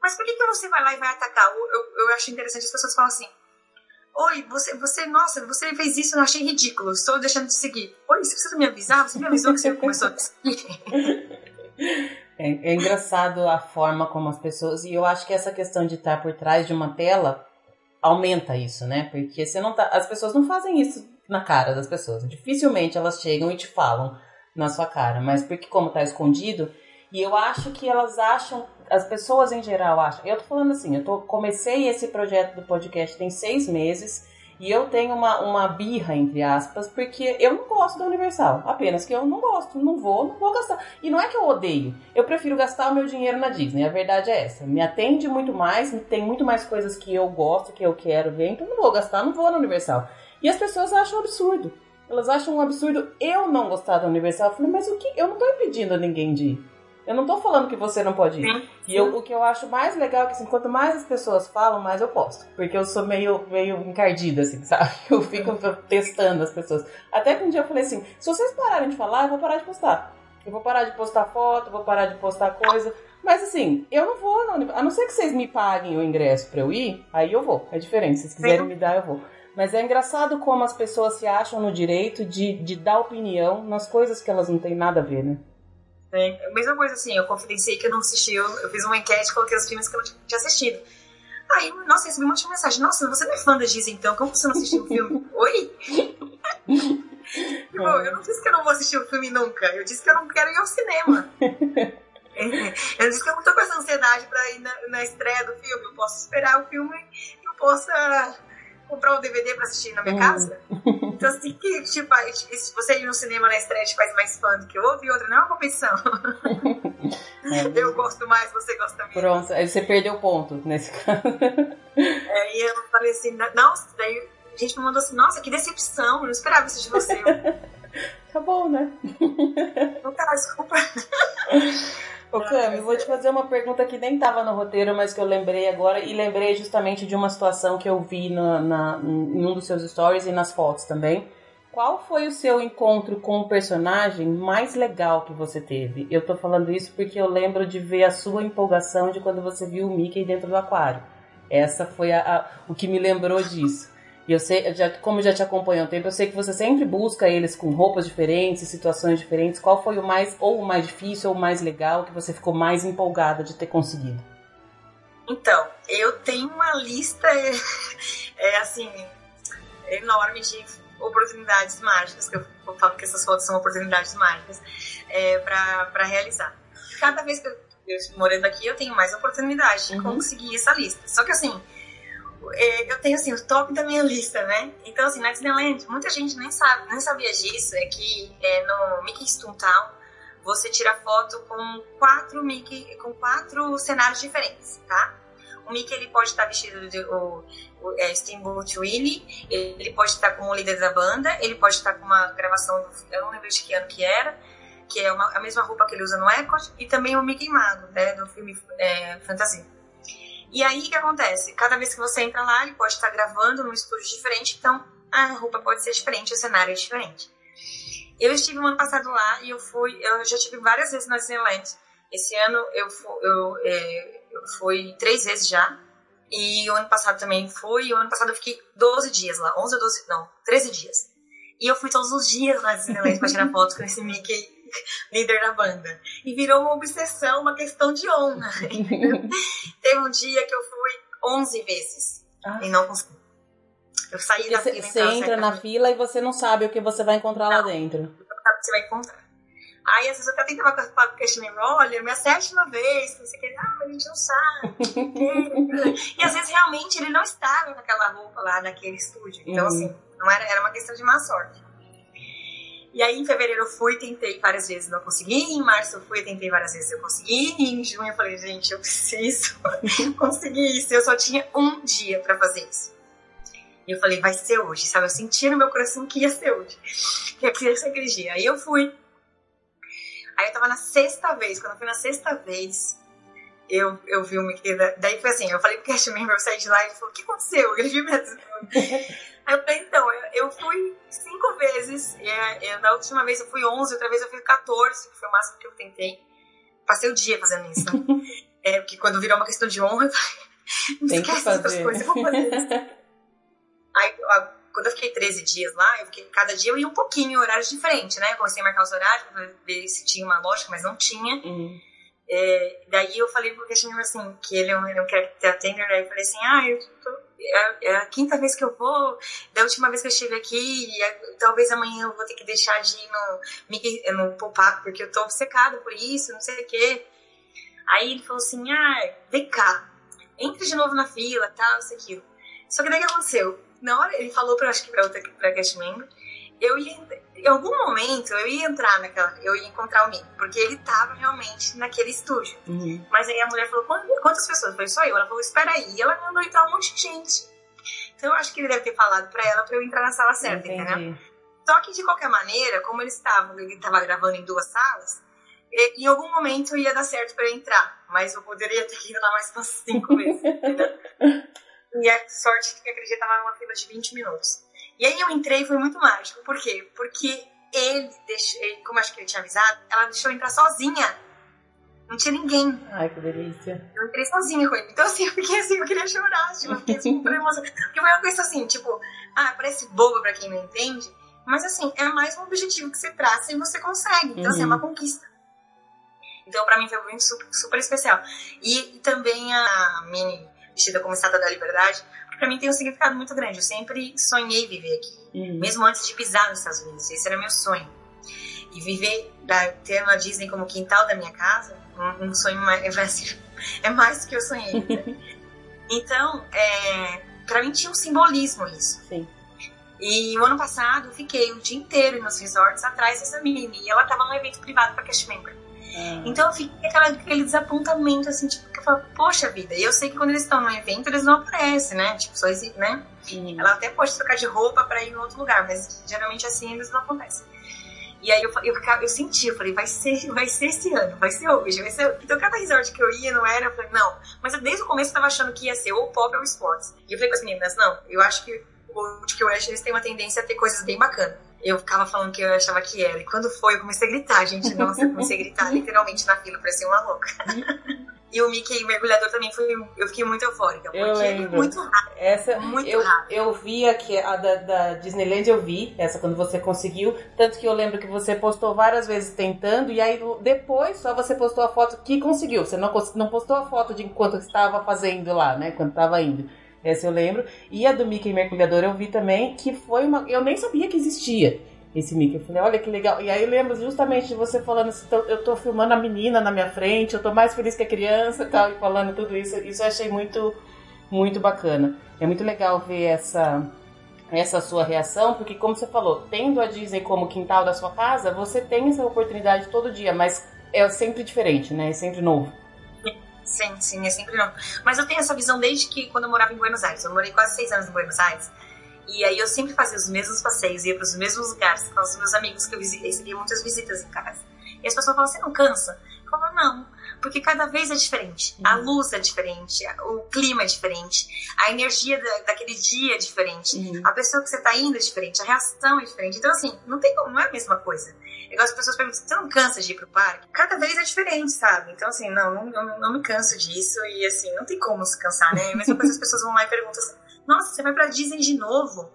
B: Mas por que, que você vai lá e vai atacar? Eu, eu, eu acho interessante as pessoas falam assim, Oi, você, você, nossa, você fez isso, eu achei ridículo, estou deixando de seguir. Oi, você precisa me avisar? Você me avisou que você começou a seguir?
A: É, é, engraçado a forma como as pessoas. E eu acho que essa questão de estar por trás de uma tela aumenta isso, né? Porque você não tá. As pessoas não fazem isso na cara das pessoas. Dificilmente elas chegam e te falam na sua cara. Mas porque, como tá escondido, e eu acho que elas acham as pessoas em geral acham. Eu tô falando assim, eu tô, comecei esse projeto do podcast tem seis meses e eu tenho uma, uma birra, entre aspas, porque eu não gosto da Universal. Apenas que eu não gosto, não vou, não vou gastar. E não é que eu odeio, eu prefiro gastar o meu dinheiro na Disney, a verdade é essa. Me atende muito mais, tem muito mais coisas que eu gosto, que eu quero ver, então não vou gastar, não vou na Universal. E as pessoas acham absurdo. Elas acham um absurdo eu não gostar da Universal. Eu falei, mas o que? Eu não tô impedindo ninguém de ir. Eu não tô falando que você não pode ir. Sim. E eu, o que eu acho mais legal é que, assim, quanto mais as pessoas falam, mais eu posto. Porque eu sou meio, meio encardida, assim, sabe? Eu fico testando as pessoas. Até que um dia eu falei assim: se vocês pararem de falar, eu vou parar de postar. Eu vou parar de postar foto, vou parar de postar coisa. Mas assim, eu não vou, não, a não ser que vocês me paguem o ingresso pra eu ir, aí eu vou. É diferente. Se vocês quiserem me dar, eu vou. Mas é engraçado como as pessoas se acham no direito de, de dar opinião nas coisas que elas não têm nada a ver, né?
B: Né? Mesma coisa assim, eu confidenciei que eu não assisti, eu, eu fiz uma enquete, coloquei os filmes que eu não tinha assistido. Aí, nossa, recebi um monte de mensagem. Nossa, você não é fã da Disney, então? Como você não assistiu o filme? Oi? tipo, eu não disse que eu não vou assistir o filme nunca. Eu disse que eu não quero ir ao cinema. eu disse que eu não tô com essa ansiedade pra ir na, na estreia do filme. Eu posso esperar o filme e eu possa comprar um DVD pra assistir na minha uhum. casa. Então, assim, que, tipo, se você ir no cinema na estreia te faz mais fã do que outro, e outra não é uma competição. É. Eu gosto mais, você gosta menos.
A: Pronto, aí você perdeu ponto nesse caso.
B: É, e eu falei assim, nossa, daí a gente me mandou assim, nossa, que decepção, eu não esperava isso de você.
A: tá bom, né?
B: Não tá, desculpa.
A: Ô Cami, vou te fazer uma pergunta que nem estava no roteiro, mas que eu lembrei agora, e lembrei justamente de uma situação que eu vi na, na, em um dos seus stories e nas fotos também. Qual foi o seu encontro com o personagem mais legal que você teve? Eu tô falando isso porque eu lembro de ver a sua empolgação de quando você viu o Mickey dentro do aquário. Essa foi a, a, o que me lembrou disso. E eu sei, já, como já te acompanho há um tempo, eu sei que você sempre busca eles com roupas diferentes, situações diferentes. Qual foi o mais, ou o mais difícil, ou o mais legal, que você ficou mais empolgada de ter conseguido?
B: Então, eu tenho uma lista, é, é assim, enorme de oportunidades mágicas, que eu falo que essas fotos são oportunidades mágicas, é, para realizar. Cada vez que eu, eu morando aqui, eu tenho mais oportunidade de uhum. conseguir essa lista. Só que assim, eu tenho assim, o top da minha lista, né? Então, assim, na Disneyland, muita gente nem sabe, nem sabia disso, é que é, no Mickey Town você tira foto com quatro Mickey, com quatro cenários diferentes, tá? O Mickey ele pode estar vestido de o, o é, Steamboat Willie, ele pode estar como líder da banda, ele pode estar com uma gravação, eu não lembro de que ano que era, que é uma, a mesma roupa que ele usa no Epcot, e também o Mickey Mago, né, do filme é, Fantasia. E aí o que acontece? Cada vez que você entra lá, ele pode estar gravando num estúdio diferente, então a roupa pode ser diferente, o cenário é diferente. Eu estive no ano passado lá e eu fui, eu já tive várias vezes na Disneyland. Esse ano eu, eu, é, eu fui três vezes já. E o ano passado também fui. E o ano passado eu fiquei 12 dias lá. 11 ou 12, não, 13 dias. E eu fui todos os dias na Disneyland pra tirar fotos com esse Mickey líder da banda. E virou uma obsessão, uma questão de honra. Teve um dia que eu fui 11 vezes ah. e não consegui. Eu saí
A: da fila. Você entra na fila e você não sabe o que você vai encontrar não, lá dentro. Não
B: sabe o que você vai encontrar. Aí às vezes eu até tentava com o questionamento, olha, minha sétima vez, você quer, ah, mas a gente não sabe. e às vezes realmente ele não estava naquela roupa lá, naquele estúdio. Então, uhum. assim, não era, era uma questão de má sorte. E aí em fevereiro eu fui, tentei várias vezes, não consegui. Em março eu fui, tentei várias vezes, eu consegui. E em junho eu falei, gente, eu preciso conseguir isso. Eu só tinha um dia para fazer isso. E eu falei, vai ser hoje, sabe? Eu sentia no meu coração que ia ser hoje. Que ia ser aquele dia. Aí eu fui. Aí eu tava na sexta vez. Quando eu fui na sexta vez, eu, eu vi o Mickey. Daí foi assim, eu falei pro cast member, eu saí de lá e ele falou, o que aconteceu? Ele viu mesmo. Aí eu falei, então, eu, eu fui cinco vezes. E, e, na última vez eu fui 11, outra vez eu fui 14, que foi o máximo que eu tentei. Passei o dia fazendo isso. Né? é, porque quando virou uma questão de honra, eu falei, não esquece outras coisas, eu vou fazer isso. Aí, quando eu fiquei 13 dias lá, eu fiquei, cada dia eu ia um pouquinho em horários diferentes, né? Comecei a marcar os horários pra ver se tinha uma lógica, mas não tinha. Uhum. É, daí eu falei pro Christian assim, que ele, ele não quer ter atender, daí eu falei assim, ah, eu tô, é, é, a quinta vez que eu vou, da última vez que eu estive aqui, é, talvez amanhã eu vou ter que deixar de ir no, no pop-up, porque eu tô obcecada por isso, não sei o quê. Aí ele falou assim, ah, vem cá, entre de novo na fila, tal, isso aquilo. Só que daí o que aconteceu? na hora ele falou para acho que para outra para cast member, eu ia em algum momento eu ia entrar naquela, eu ia encontrar o Mickey, porque ele tava realmente naquele estúdio. Uhum. Mas aí a mulher falou: quantas pessoas? Foi só eu. Ela falou: espera aí. E ela mandou entrar um monte de gente. Então eu acho que ele deve ter falado para ela para eu entrar na sala certa, Entendi. entendeu? Só que de qualquer maneira, como eles estavam, ele estava gravando em duas salas, em algum momento ia dar certo para eu entrar, mas eu poderia ter ido lá mais umas cinco vezes, entendeu? E a sorte que aquele dia tava numa fila de 20 minutos. E aí eu entrei e foi muito mágico. Por quê? Porque ele deixou, ele, como acho que ele tinha avisado, ela deixou eu entrar sozinha. Não tinha ninguém.
A: Ai, que delícia.
B: Eu entrei sozinha com ele. Então, assim, eu fiquei assim, eu queria chorar. Tipo, eu fiquei assim, super emocionada. Porque foi uma coisa assim, tipo, ah, parece boba pra quem não entende. Mas, assim, é mais um objetivo que você traça e você consegue. Então, uhum. assim, é uma uhum. conquista. Então, pra mim foi muito super, super especial. E também a Mini vestida como Estátua da Liberdade, para mim tem um significado muito grande. Eu sempre sonhei viver aqui, uhum. mesmo antes de pisar nos Estados Unidos. Esse era meu sonho. E viver, ter uma Disney como quintal da minha casa, um, um sonho mais, é mais do que eu sonhei. Né? então, é, para mim tinha um simbolismo isso. Sim. E o ano passado eu fiquei o dia inteiro nos resorts atrás dessa menina. E ela tava num evento privado para cast member. É. Então eu fiquei aquela, aquele desapontamento, assim, tipo, eu falo, poxa vida, e eu sei que quando eles estão no evento, eles não aparecem, né? Tipo, só esse, né? Sim. Ela até pode trocar de roupa pra ir em outro lugar, mas geralmente assim eles não acontecem. E aí eu, eu, eu, eu senti, eu falei, vai ser, vai ser esse ano, vai ser hoje, vai ser. Então cada resort que eu ia não era, eu falei, não. Mas desde o começo eu tava achando que ia ser ou pop ou esportes. E eu falei com as meninas, não, eu acho que o que eu acho eles têm uma tendência a ter coisas bem bacanas eu ficava falando que eu achava que era. E quando foi, eu comecei a gritar, gente. Nossa, eu comecei a gritar literalmente na fila, parecia uma louca. E o Mickey mergulhador também foi. Eu fiquei muito eufórica. Porque eu lembro. muito rápido.
A: Essa, muito eu, rápido. Eu vi aqui, a da, da Disneyland eu vi, essa quando você conseguiu. Tanto que eu lembro que você postou várias vezes tentando, e aí depois só você postou a foto que conseguiu. Você não, não postou a foto de enquanto estava fazendo lá, né? Quando estava indo. Essa eu lembro. E a do Mickey Mergulhador eu vi também, que foi uma. Eu nem sabia que existia esse Mickey. Eu falei, olha que legal. E aí eu lembro justamente de você falando assim, eu tô filmando a menina na minha frente, eu tô mais feliz que a criança tal, e falando tudo isso. Isso eu achei muito, muito bacana. É muito legal ver essa essa sua reação, porque como você falou, tendo a Disney como quintal da sua casa, você tem essa oportunidade todo dia, mas é sempre diferente, né? É sempre novo.
B: Sim, sim, é sempre novo. Mas eu tenho essa visão desde que quando eu morava em Buenos Aires. Eu morei quase seis anos em Buenos Aires. E aí eu sempre fazia os mesmos passeios, ia para os mesmos lugares com os meus amigos que eu recebia muitas visitas em casa. E as pessoas falam, você não cansa? Eu falo, não porque cada vez é diferente. Uhum. A luz é diferente, o clima é diferente, a energia da, daquele dia é diferente, uhum. a pessoa que você está indo é diferente, a reação é diferente. Então, assim, não tem como, não é a mesma coisa. Igual as pessoas perguntam, você não cansa de ir pro parque? Cada vez é diferente, sabe? Então, assim, não, não, não, não me canso disso e, assim, não tem como se cansar, né? A mesma coisa as pessoas vão lá e perguntam assim, nossa, você vai pra Disney de novo?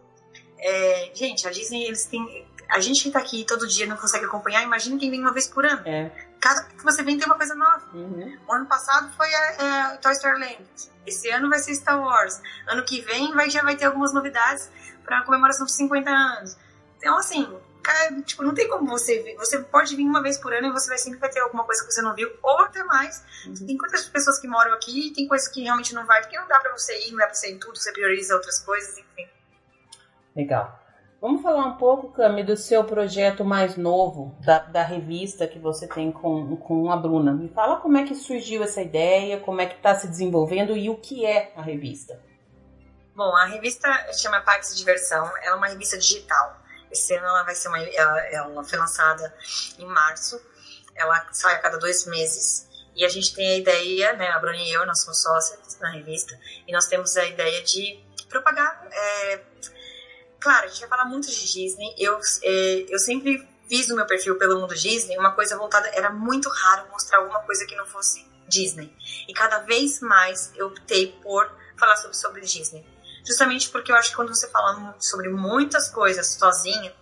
B: É, gente, a Disney, eles têm a gente que tá aqui todo dia não consegue acompanhar, imagina quem vem uma vez por ano. É. Cada que você vem tem uma coisa nova. Uhum. O ano passado foi a, a, Toy Story Land. Esse ano vai ser Star Wars. Ano que vem vai, já vai ter algumas novidades para a comemoração dos 50 anos. Então, assim, cara, tipo, não tem como você vir. Você pode vir uma vez por ano e você vai sempre vai ter alguma coisa que você não viu, ou até mais. Uhum. Tem quantas pessoas que moram aqui e tem coisas que realmente não vai, porque não dá para você ir, não dá pra você ir em tudo, você prioriza outras coisas, enfim.
A: Legal. Vamos falar um pouco, Cami, do seu projeto mais novo, da, da revista que você tem com, com a Bruna. Me fala como é que surgiu essa ideia, como é que está se desenvolvendo e o que é a revista.
B: Bom, a revista chama de Diversão, ela é uma revista digital. Esse ano ela vai ser uma, ela, ela foi lançada em março, ela sai a cada dois meses. E a gente tem a ideia, né, a Bruna e eu, nós somos sócios na revista, e nós temos a ideia de propagar é, claro, a gente vai falar muito de Disney. Eu, é, eu sempre fiz no meu perfil pelo mundo Disney uma coisa voltada. Era muito raro mostrar alguma coisa que não fosse Disney. E cada vez mais eu optei por falar sobre, sobre Disney. Justamente porque eu acho que quando você fala sobre muitas coisas sozinha,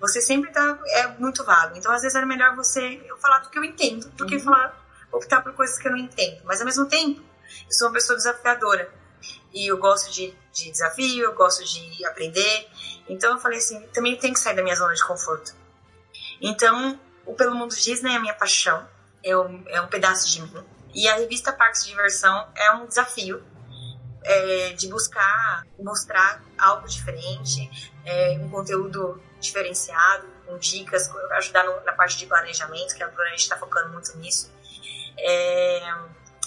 B: você sempre tá, é muito vago. Então, às vezes, era melhor você falar do que eu entendo do que uhum. falar, optar por coisas que eu não entendo. Mas, ao mesmo tempo, eu sou uma pessoa desafiadora. E eu gosto de, de desafio, eu gosto de aprender. Então eu falei assim, também tem que sair da minha zona de conforto. Então, o Pelo Mundo Disney é a minha paixão, é um, é um pedaço de mim. E a revista Parques de Diversão é um desafio é, de buscar mostrar algo diferente, é, um conteúdo diferenciado, com dicas, ajudar no, na parte de planejamento, que agora a gente está focando muito nisso. É,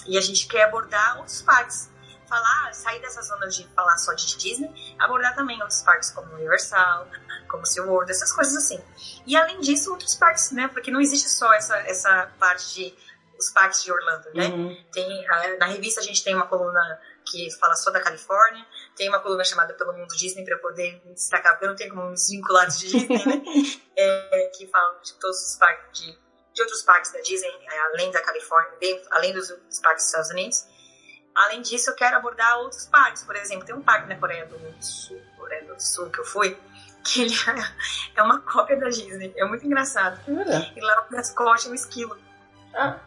B: e a gente quer abordar outros parques falar, sair dessa zona de falar só de Disney, abordar também outros parques como Universal, como SeaWorld, essas coisas assim. E além disso, outros parques, né? Porque não existe só essa, essa parte de os parques de Orlando, né? Uhum. Tem, na revista a gente tem uma coluna que fala só da Califórnia, tem uma coluna chamada Pelo Mundo Disney para eu poder destacar, porque eu não tenho como me desvincular de Disney, né? é, que fala de todos os parques, de, de outros parques da Disney, é, além da Califórnia, bem, além dos, dos parques dos Estados Unidos. Além disso, eu quero abordar outros parques. Por exemplo, tem um parque na Coreia do Sul, Coreia do Sul que eu fui, que ele é uma cópia da Disney. É muito engraçado. Uhum. E lá no mascote é um esquilo. Ah.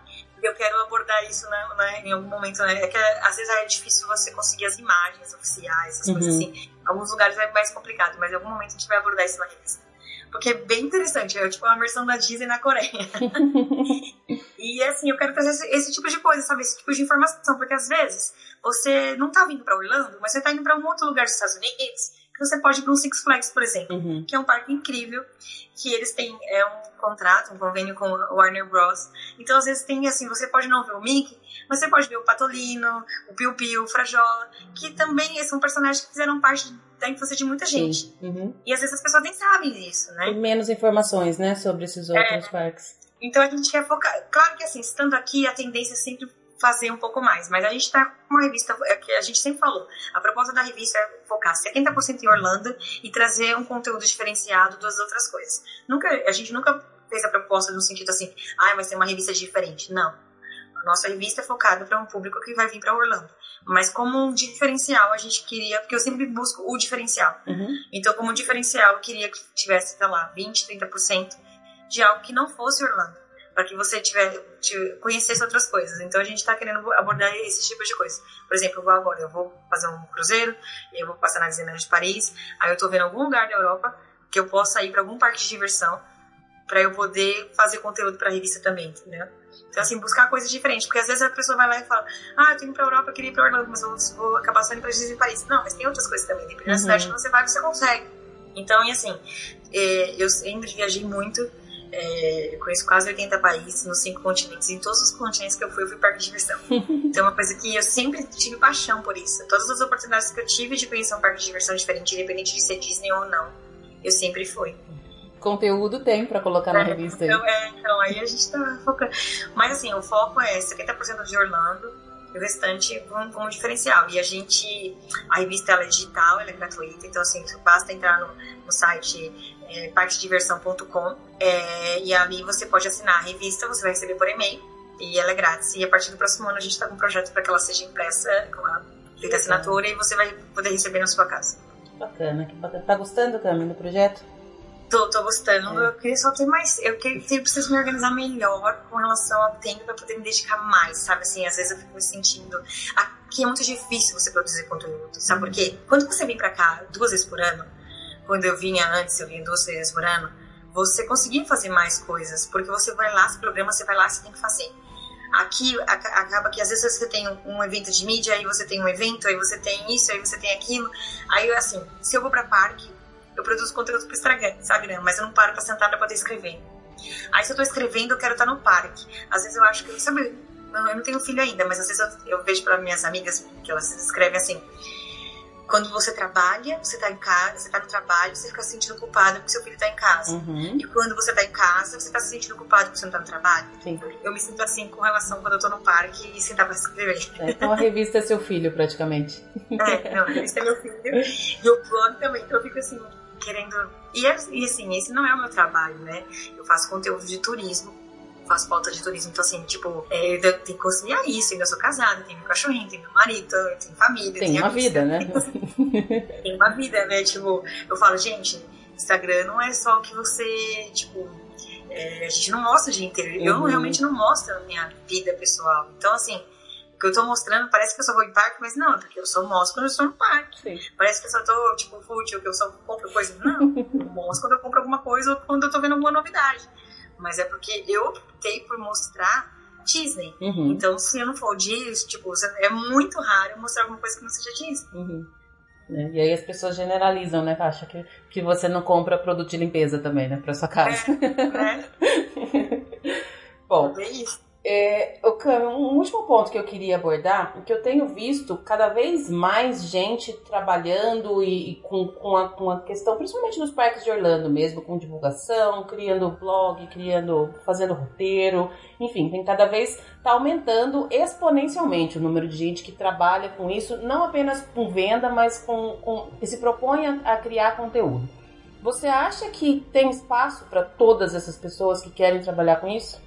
B: Eu quero abordar isso né, né, em algum momento. Né? É que às vezes é difícil você conseguir as imagens oficiais, essas uhum. coisas assim. Em alguns lugares é mais complicado, mas em algum momento a gente vai abordar isso na revista. Porque é bem interessante, é tipo uma versão da Disney na Coreia. e assim, eu quero trazer esse, esse, tipo de coisa, sabe? Esse tipo de informação, porque às vezes você não tá vindo para Orlando, mas você tá indo para um outro lugar dos Estados Unidos, você pode ir para um Six Flags, por exemplo, uhum. que é um parque incrível, que eles têm é um contrato, um convênio com o Warner Bros. Então, às vezes tem assim, você pode não ver o Mickey, mas você pode ver o Patolino, o Piu Piu, o Frajola, que também são personagens que fizeram parte da infância de muita gente. Uhum. E às vezes as pessoas nem sabem disso, né?
A: Tem menos informações, né, sobre esses outros é. parques.
B: Então a gente quer focar. Claro que assim, estando aqui, a tendência é sempre fazer um pouco mais, mas a gente está com uma revista, é que a gente sempre falou, a proposta da revista é focar 70% em Orlando e trazer um conteúdo diferenciado das outras coisas. Nunca, a gente nunca fez a proposta no sentido assim, ah, vai ser uma revista diferente. Não. A nossa revista é focada para um público que vai vir para Orlando. Mas como um diferencial, a gente queria, porque eu sempre busco o diferencial. Uhum. Então, como diferencial, eu queria que tivesse, sei lá, 20, 30% de algo que não fosse Orlando. Para que você tiver, conhecesse outras coisas. Então, a gente está querendo abordar esse tipo de coisa. Por exemplo, eu vou agora, eu vou fazer um cruzeiro, eu vou passar na Disneyland de Paris, aí eu estou vendo algum lugar da Europa que eu possa ir para algum parque de diversão para eu poder fazer conteúdo para a revista também, entendeu? Então, assim, buscar coisas diferentes. Porque às vezes a pessoa vai lá e fala, ah, eu tenho que ir pra Europa, eu queria ir pra Orlando, mas eu vou acabar saindo pra Disney Paris. Não, mas tem outras coisas também. Dependendo uhum. da cidade que você vai, você consegue. Então, e assim, é, eu sempre viajei muito. É, conheço quase 80 países nos cinco continentes. Em todos os continentes que eu fui, eu fui parque de diversão. Então, é uma coisa que eu sempre tive paixão por isso. Todas as oportunidades que eu tive de conhecer um parque de diversão diferente, independente de ser Disney ou não, eu sempre fui
A: conteúdo tem para colocar na é, revista
B: então, É, então aí a gente tá focando. Mas assim, o foco é 70% de Orlando e o restante com, com um diferencial. E a gente, a revista ela é digital, ela é gratuita, então assim, basta entrar no, no site é, partediversão.com é, e ali você pode assinar a revista, você vai receber por e-mail e ela é grátis. E a partir do próximo ano a gente está com um projeto para que ela seja impressa com a feita assinatura e você vai poder receber na sua casa.
A: Bacana, que bacana. Tá gostando, também do projeto?
B: Tô, tô gostando. É. Eu queria só ter mais. Eu, queria, eu preciso me organizar melhor com relação ao tempo pra poder me dedicar mais, sabe? Assim, às vezes eu fico me sentindo. Aqui é muito difícil você produzir conteúdo, sabe uhum. por quê? Quando você vem pra cá duas vezes por ano, quando eu vinha antes, eu vinha duas vezes por ano, você conseguia fazer mais coisas, porque você vai lá, se programa, você vai lá, você tem que fazer. Aqui acaba que às vezes você tem um evento de mídia, aí você tem um evento, aí você tem isso, aí você tem aquilo. Aí assim, se eu vou pra parque, eu produzo conteúdo pro Instagram, mas eu não paro pra sentar pra poder escrever. Aí se eu tô escrevendo, eu quero estar no parque. Às vezes eu acho que, sabe, eu não tenho filho ainda, mas às vezes eu, eu vejo para minhas amigas que elas escrevem assim: quando você trabalha, você tá em casa, você tá no trabalho, você fica se sentindo culpado porque seu filho tá em casa. Uhum. E quando você tá em casa, você tá se sentindo culpado porque você não tá no trabalho. Sim. Eu me sinto assim com relação quando eu tô no parque e sentar pra escrever.
A: É, então a revista é seu filho, praticamente.
B: É, não, a revista é meu filho. E o blog também, então eu fico assim, querendo. E, e assim, esse não é o meu trabalho, né? Eu faço conteúdo de turismo, faço pauta de turismo, então assim, tipo, é, eu tenho que conciliar isso, ainda sou casada, tenho meu cachorrinho, tenho meu marido, tenho família.
A: Tem uma vida, né?
B: tem uma vida, né? Tipo, eu falo, gente, Instagram não é só o que você, tipo, é, a gente não mostra o dia inteiro. Uhum. Eu realmente não mostro a minha vida pessoal. Então, assim, que eu tô mostrando, parece que eu só vou em parque, mas não, porque eu só mostro quando eu estou no parque. Sim. Parece que eu só tô, tipo, fútil, que eu só compro coisa. Não, eu mostro quando eu compro alguma coisa ou quando eu tô vendo alguma novidade. Mas é porque eu optei por mostrar Disney. Uhum. Então, se eu não for Disney, tipo, é muito raro eu mostrar alguma coisa que não seja Disney.
A: Uhum. É, e aí as pessoas generalizam, né, Acha que, que você não compra produto de limpeza também, né, pra sua casa. É, é. Bom, é isso. É, um último ponto que eu queria abordar, que eu tenho visto cada vez mais gente trabalhando e, e com, com, a, com, a, questão, principalmente nos parques de Orlando mesmo, com divulgação, criando blog, criando, fazendo roteiro, enfim, tem cada vez está aumentando exponencialmente o número de gente que trabalha com isso, não apenas com venda, mas com, com que se propõe a, a criar conteúdo. Você acha que tem espaço para todas essas pessoas que querem trabalhar com isso?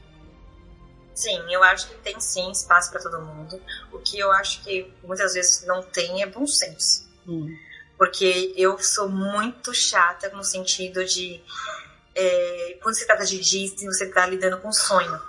B: Sim, eu acho que tem sim espaço para todo mundo. O que eu acho que muitas vezes não tem é bom senso. Hum. Porque eu sou muito chata no sentido de. É, quando se trata de Disney, você está lidando com um sonho.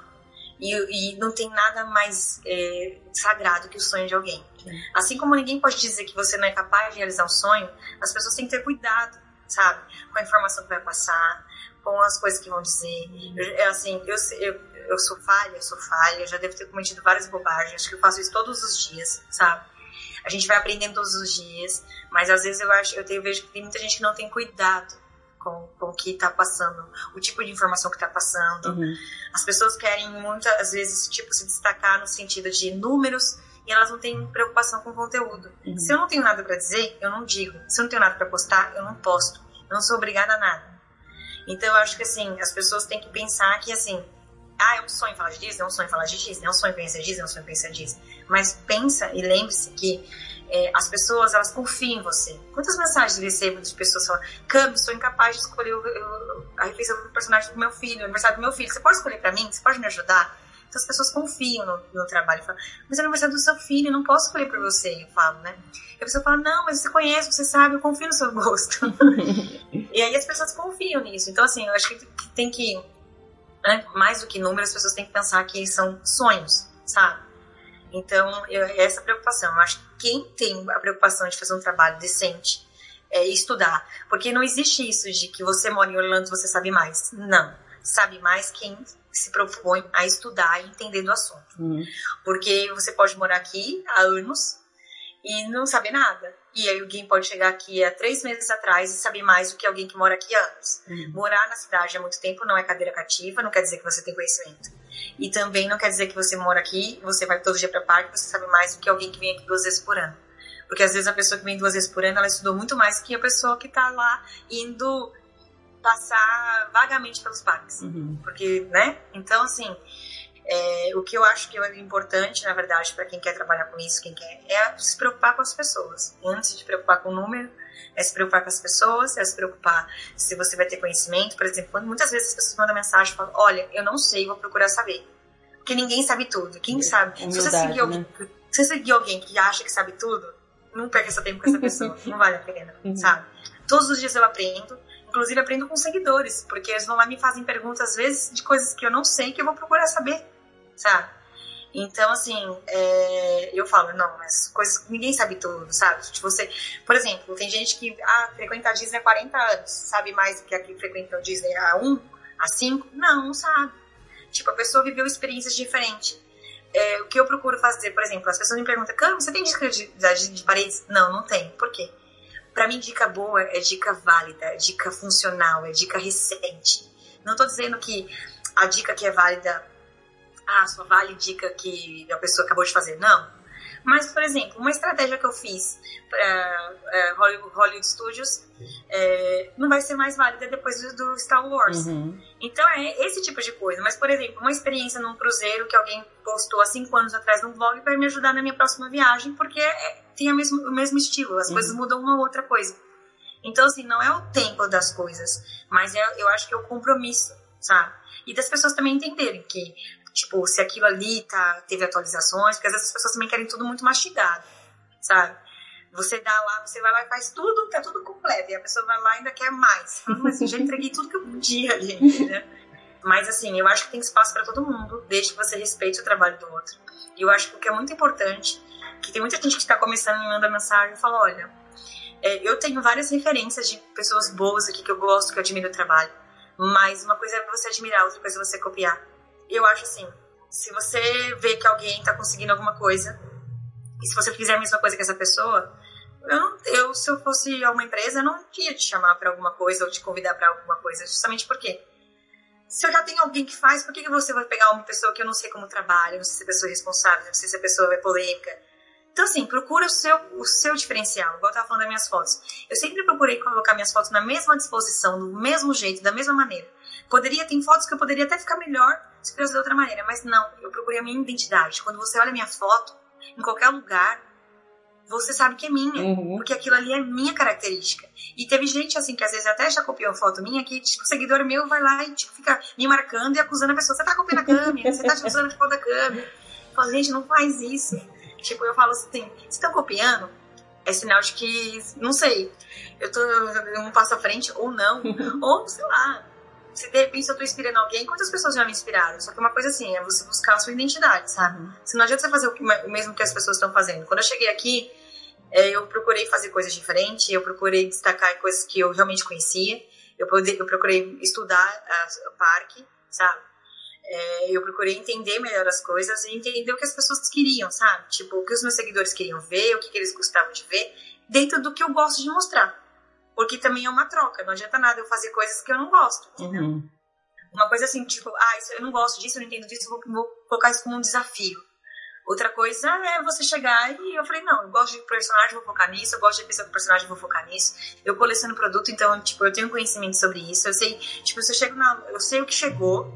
B: E, e, não tem nada mais é, sagrado que o sonho de alguém. Sim. Assim como ninguém pode dizer que você não é capaz de realizar um sonho, as pessoas têm que ter cuidado, sabe? Com a informação que vai passar, com as coisas que vão dizer. Eu, é assim, eu, eu, eu sou falha, eu sou falha, eu já devo ter cometido várias bobagens, acho que eu faço isso todos os dias, sabe? A gente vai aprendendo todos os dias, mas às vezes eu acho, eu tenho, vejo que tem muita gente que não tem cuidado com, com o que está passando, o tipo de informação que está passando. Uhum. As pessoas querem muitas vezes tipo se destacar no sentido de números e elas não têm preocupação com o conteúdo. Uhum. Se eu não tenho nada para dizer, eu não digo. Se eu não tenho nada para postar, eu não posto. Eu não sou obrigada a nada. Então eu acho que assim, as pessoas têm que pensar que assim, ah, é um sonho falar de Disney, é um sonho falar de Disney, é um sonho conhecer Disney, é um sonho conhecer Disney. Mas pensa e lembre-se que é, as pessoas, elas confiam em você. Quantas mensagens eu recebo de pessoas falando, Cami, sou incapaz de escolher o, o, a refeição do personagem do meu filho, o aniversário do meu filho, você pode escolher para mim? Você pode me ajudar? Então as pessoas confiam no, no trabalho. Falam, mas é o aniversário do seu filho, não posso escolher por você, eu falo, né? E a pessoa fala, não, mas você conhece, você sabe, eu confio no seu gosto. e aí as pessoas confiam nisso. Então, assim, eu acho que tem que né, mais do que números, as pessoas têm que pensar que são sonhos, sabe? Então, eu, essa preocupação. Eu acho que quem tem a preocupação de fazer um trabalho decente é estudar. Porque não existe isso de que você mora em Orlando você sabe mais. Não. sabe mais quem se propõe a estudar e entender do assunto. Uhum. Porque você pode morar aqui há anos e não saber nada. E aí alguém pode chegar aqui há três meses atrás e saber mais do que alguém que mora aqui há anos. Uhum. Morar na cidade há muito tempo não é cadeira cativa, não quer dizer que você tem conhecimento. E também não quer dizer que você mora aqui, você vai todo dia para parque, você sabe mais do que alguém que vem aqui duas vezes por ano. Porque às vezes a pessoa que vem duas vezes por ano, ela estudou muito mais que a pessoa que está lá indo passar vagamente pelos parques. Uhum. Porque, né? Então, assim, é, o que eu acho que é importante, na verdade, para quem quer trabalhar com isso, quem quer, é se preocupar com as pessoas. Antes de preocupar com o número, é se preocupar com as pessoas, é se preocupar se você vai ter conhecimento. Por exemplo, quando muitas vezes as pessoas mandam mensagem e falam: Olha, eu não sei, vou procurar saber. Porque ninguém sabe tudo. Quem sabe? Humildade, se, você seguir alguém, né? se você seguir alguém que acha que sabe tudo, não perca seu tempo com essa pessoa. não vale a pena, uhum. sabe? Todos os dias eu aprendo. Inclusive, aprendo com seguidores, porque eles vão lá me fazem perguntas, às vezes, de coisas que eu não sei, que eu vou procurar saber sabe? Então, assim, é, eu falo, não, mas coisas ninguém sabe tudo, sabe? Tipo, você, por exemplo, tem gente que ah, frequenta a Disney há 40 anos, sabe mais do que aqui frequenta a Disney há 1, há 5? Não, não sabe. Tipo, a pessoa viveu experiências diferentes. É, o que eu procuro fazer, por exemplo, as pessoas me perguntam, Cam, você tem dica de, de, de paredes? Não, não tem. Por quê? Pra mim, dica boa é dica válida, é dica funcional, é dica recente. Não tô dizendo que a dica que é válida ah, só vale dica que a pessoa acabou de fazer. Não. Mas, por exemplo, uma estratégia que eu fiz para uh, Hollywood, Hollywood, Studios é, não vai ser mais válida depois do, do Star Wars. Uhum. Então é esse tipo de coisa. Mas, por exemplo, uma experiência num cruzeiro que alguém postou há cinco anos atrás num blog vai me ajudar na minha próxima viagem, porque é, tem o mesmo, o mesmo estilo, as uhum. coisas mudam uma ou outra coisa. Então, assim, não é o tempo das coisas, mas é, eu acho que é o compromisso, sabe? E das pessoas também entenderem que Tipo, se aquilo ali tá, teve atualizações, porque às vezes as pessoas também querem tudo muito mastigado, sabe? Você dá lá, você vai lá e faz tudo, tá tudo completo. E a pessoa vai lá e ainda quer mais. Mas assim, já entreguei tudo que eu podia ali, né? Mas assim, eu acho que tem espaço para todo mundo, desde que você respeite o trabalho do outro. E eu acho que o que é muito importante, que tem muita gente que está começando e manda mensagem e fala, olha, é, eu tenho várias referências de pessoas boas aqui que eu gosto, que eu admiro o trabalho. Mas uma coisa é você admirar, outra coisa é você copiar eu acho assim, se você vê que alguém está conseguindo alguma coisa, e se você fizer a mesma coisa que essa pessoa, eu, não, eu se eu fosse uma empresa, eu não ia te chamar para alguma coisa ou te convidar para alguma coisa, justamente porque se eu já tenho alguém que faz, por que, que você vai pegar uma pessoa que eu não sei como trabalha, não sei se a pessoa é responsável, não sei se a pessoa é polêmica. Então, assim, procura o seu, o seu diferencial, igual eu tava falando das minhas fotos. Eu sempre procurei colocar minhas fotos na mesma disposição, do mesmo jeito, da mesma maneira. Poderia, tem fotos que eu poderia até ficar melhor se fizesse de outra maneira, mas não, eu procurei a minha identidade. Quando você olha a minha foto, em qualquer lugar, você sabe que é minha, uhum. porque aquilo ali é minha característica. E teve gente assim que às vezes até já copiou foto minha que tipo seguidor meu vai lá e tipo fica me marcando e acusando a pessoa, você tá copiando a câmera, você tá usando a foto da câmera. Eu falo, gente, não faz isso. Tipo, eu falo assim, se estão copiando, é sinal de que, não sei, eu tô um passo à frente ou não, ou sei lá, se de repente eu tô inspirando alguém, quantas pessoas já me inspiraram? Só que uma coisa assim, é você buscar a sua identidade, sabe? Uhum. Se não adianta você fazer o, mesmo que as pessoas estão fazendo. Quando eu cheguei aqui, é, eu procurei fazer coisas diferentes, eu procurei destacar coisas que eu realmente conhecia, eu, eu procurei estudar o parque, sabe? É, eu procurei entender melhor as coisas e entender o que as pessoas queriam, sabe? Tipo, o que os meus seguidores queriam ver, o que, que eles gostavam de ver, dentro do que eu gosto de mostrar. Porque também é uma troca, não adianta nada eu fazer coisas que eu não gosto, entendeu? Uhum. Uma coisa assim, tipo, ah, isso, eu não gosto disso, eu não entendo disso, eu vou, vou colocar isso como um desafio. Outra coisa é você chegar e eu falei, não, eu gosto de personagem, vou focar nisso, eu gosto de pessoa com personagem, vou focar nisso. Eu coleciono produto, então, tipo, eu tenho conhecimento sobre isso. Eu sei, tipo, se eu chego na. Eu sei o que chegou,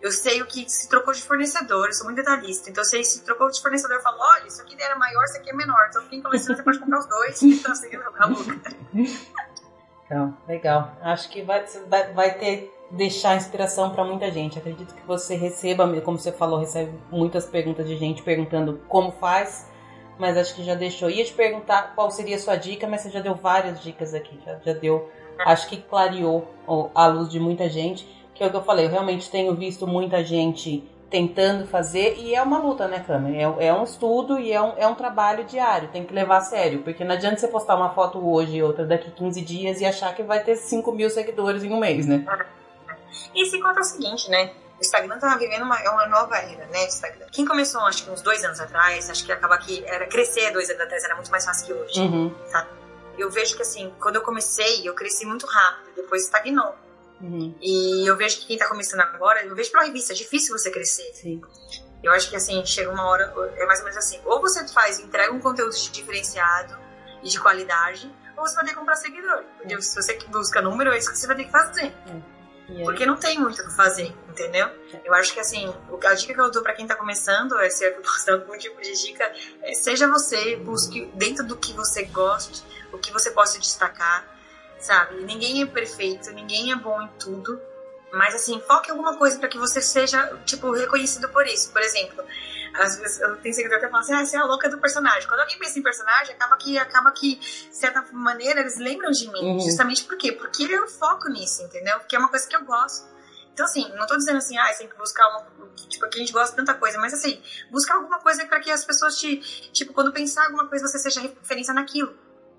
B: eu sei o que se trocou de fornecedor, eu sou muito detalhista. Então, eu sei se trocou de fornecedor, eu falo, olha, isso aqui era maior, isso aqui é menor. Então, quem colecionando, você pode comprar os dois. Então, assim, eu a louca.
A: Então, legal. Acho que vai, vai, vai ter deixar inspiração para muita gente. Acredito que você receba, como você falou, recebe muitas perguntas de gente perguntando como faz, mas acho que já deixou. Ia te perguntar qual seria a sua dica, mas você já deu várias dicas aqui, já, já deu. Acho que clareou a luz de muita gente, que é o que eu falei. Eu realmente tenho visto muita gente tentando fazer e é uma luta, né, Câmera? É, é, um estudo e é um, é um trabalho diário, tem que levar a sério, porque não adianta você postar uma foto hoje e outra daqui 15 dias e achar que vai ter 5 mil seguidores em um mês, né?
B: E se conta o seguinte, né? O Instagram tá vivendo uma, uma nova era, né? Instagram. Quem começou, acho que uns dois anos atrás, acho que acaba que era crescer dois anos atrás era muito mais fácil que hoje,
A: Uhum.
B: sabe? Eu vejo que assim, quando eu comecei, eu cresci muito rápido, depois estagnou.
A: Uhum.
B: E eu vejo que quem tá começando agora, eu vejo pela revista, é difícil você crescer.
A: Sim.
B: Eu acho que assim, chega uma hora, é mais ou menos assim, ou você faz, entrega um conteúdo diferenciado e de qualidade, ou você vai ter que comprar seguidor. Porque se você busca número, é isso que você vai ter que fazer.
A: Aí-
B: Porque não tem muito o que fazer, entendeu? Eu acho que assim, a dica que eu dou pra quem tá começando, é se eu posso dar algum tipo de dica, é seja você, busque dentro do que você goste, o que você possa destacar, sabe? Ninguém é perfeito, ninguém é bom em tudo, mas assim, foque em alguma coisa pra que você seja, tipo, reconhecido por isso. Por exemplo, às vezes eu tenho seguidor que fala assim, ah, você é a louca do personagem. Quando alguém pensa em personagem, acaba que, acaba que, de certa maneira, eles lembram de mim.
A: Uhum.
B: Justamente por quê? Porque eu foco nisso, entendeu? Porque é uma coisa que eu gosto. Então, assim, não tô dizendo assim, ah, você tem que buscar uma. Tipo, aqui a gente gosta de tanta coisa, mas assim, buscar alguma coisa para que as pessoas te. Tipo, quando pensar alguma coisa, você seja referência naquilo.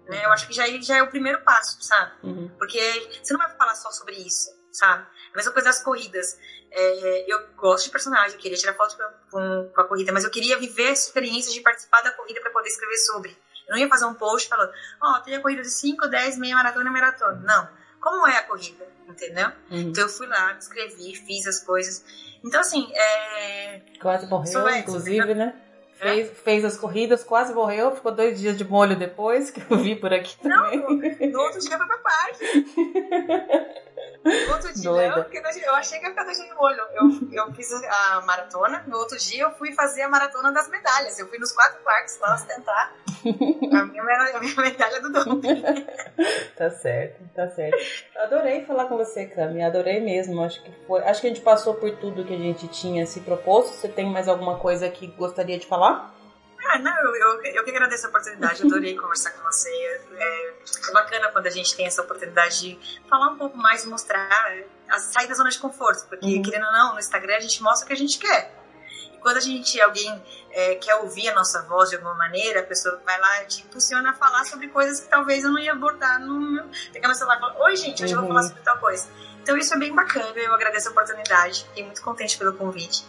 B: Né? Eu acho que já, é- já é o primeiro passo, sabe?
A: Uhum.
B: Porque você não vai falar só sobre isso, sabe? A mesma coisa das corridas. É, eu gosto de personagem, eu queria tirar foto com, com, a corrida, mas eu queria viver a experiência de participar da corrida para poder escrever sobre. Eu não ia fazer um post falando, ó, tem a corrida de 5, 10, meia maratona maratona. Não. Como é a corrida? Entendeu?
A: Uhum.
B: Então eu fui lá, escrevi, fiz as coisas. Então, assim, é.
A: Quase morreu,
B: é,
A: inclusive, né?
B: É?
A: Fez, fez as corridas, quase morreu, ficou dois dias de molho depois, que eu vi por aqui
B: Não,
A: também.
B: no outro dia fui pra parque. No outro dia,
A: Doida.
B: porque eu achei que ia ficar dois dias de molho. Eu, eu fiz a maratona, no outro dia eu fui fazer a maratona das medalhas. Eu fui nos quatro parques lá ostentar a minha, a minha medalha do doping.
A: Tá certo, tá certo. Adorei falar com você, Cami, adorei mesmo. Acho que foi. Acho que a gente passou por tudo que a gente tinha se proposto. Você tem mais alguma coisa que gostaria de falar?
B: Ah, não, eu, eu, que agradeço a oportunidade, adorei conversar com você. É, é bacana quando a gente tem essa oportunidade de falar um pouco mais e mostrar, é, a sair da zona de conforto, porque
A: Uhum.
B: querendo ou não, no Instagram a gente mostra o que a gente quer. E quando a gente, alguém é, quer ouvir a nossa voz de alguma maneira, a pessoa vai lá e te impulsiona a falar sobre coisas que talvez eu não ia abordar no meu. Pegar meu celular e falar, oi gente, hoje eu vou
A: Uhum.
B: falar sobre tal coisa. Então isso é bem bacana, eu agradeço a oportunidade, fiquei muito contente pelo convite.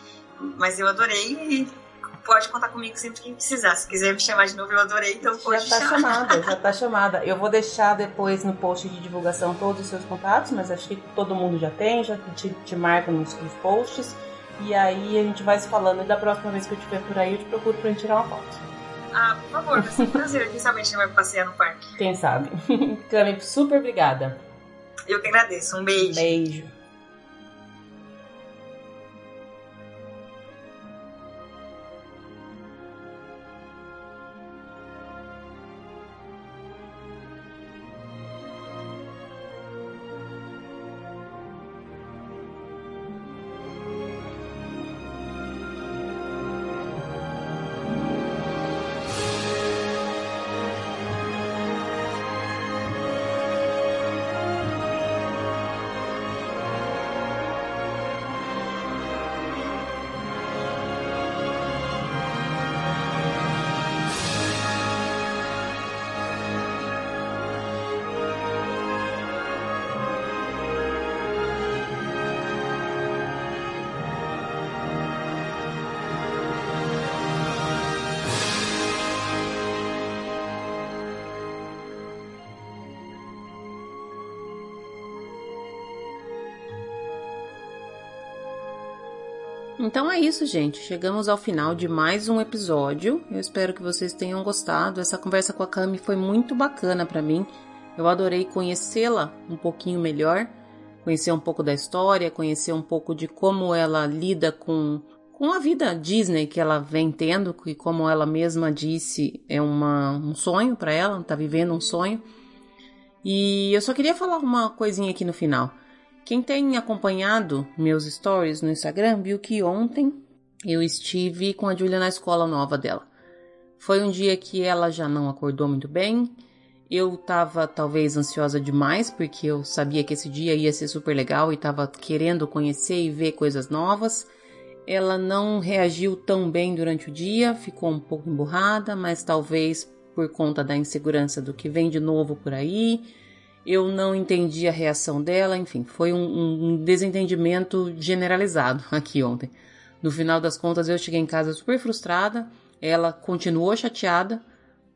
B: Mas eu adorei e pode contar comigo sempre que precisar. Se quiser me chamar de novo, eu adorei, então pode
A: já tá
B: chamar.
A: chamada, já tá chamada. Eu vou deixar depois no post de divulgação todos os seus contatos, mas acho que todo mundo já tem, já te, te marca nos, nos posts. E aí a gente vai se falando. E da próxima vez que eu estiver por aí, eu te procuro pra gente tirar uma foto.
B: Ah, por favor, vai ser um prazer. Quem sabe a gente vai passear no parque.
A: Quem sabe? Cami, super obrigada.
B: Eu que agradeço. Um beijo.
A: Beijo. Então é isso, gente. Chegamos ao final de mais um episódio. Eu espero que vocês tenham gostado. Essa conversa com a Cami foi muito bacana para mim. Eu adorei conhecê-la um pouquinho melhor, conhecer um pouco da história, conhecer um pouco de como ela lida com, com a vida Disney que ela vem tendo, que como ela mesma disse, é uma, um sonho para ela, tá vivendo um sonho. E eu só queria falar uma coisinha aqui no final. Quem tem acompanhado meus stories no Instagram viu que ontem eu estive com a Julia na escola nova dela. Foi um dia que ela já não acordou muito bem. Eu tava talvez ansiosa demais, porque eu sabia que esse dia ia ser super legal e tava querendo conhecer e ver coisas novas. Ela não reagiu tão bem durante o dia, ficou um pouco emburrada, mas talvez por conta da insegurança do que vem de novo por aí. Eu não entendi a reação dela, enfim, foi um, um desentendimento generalizado aqui ontem. No final das contas, eu cheguei em casa super frustrada, ela continuou chateada,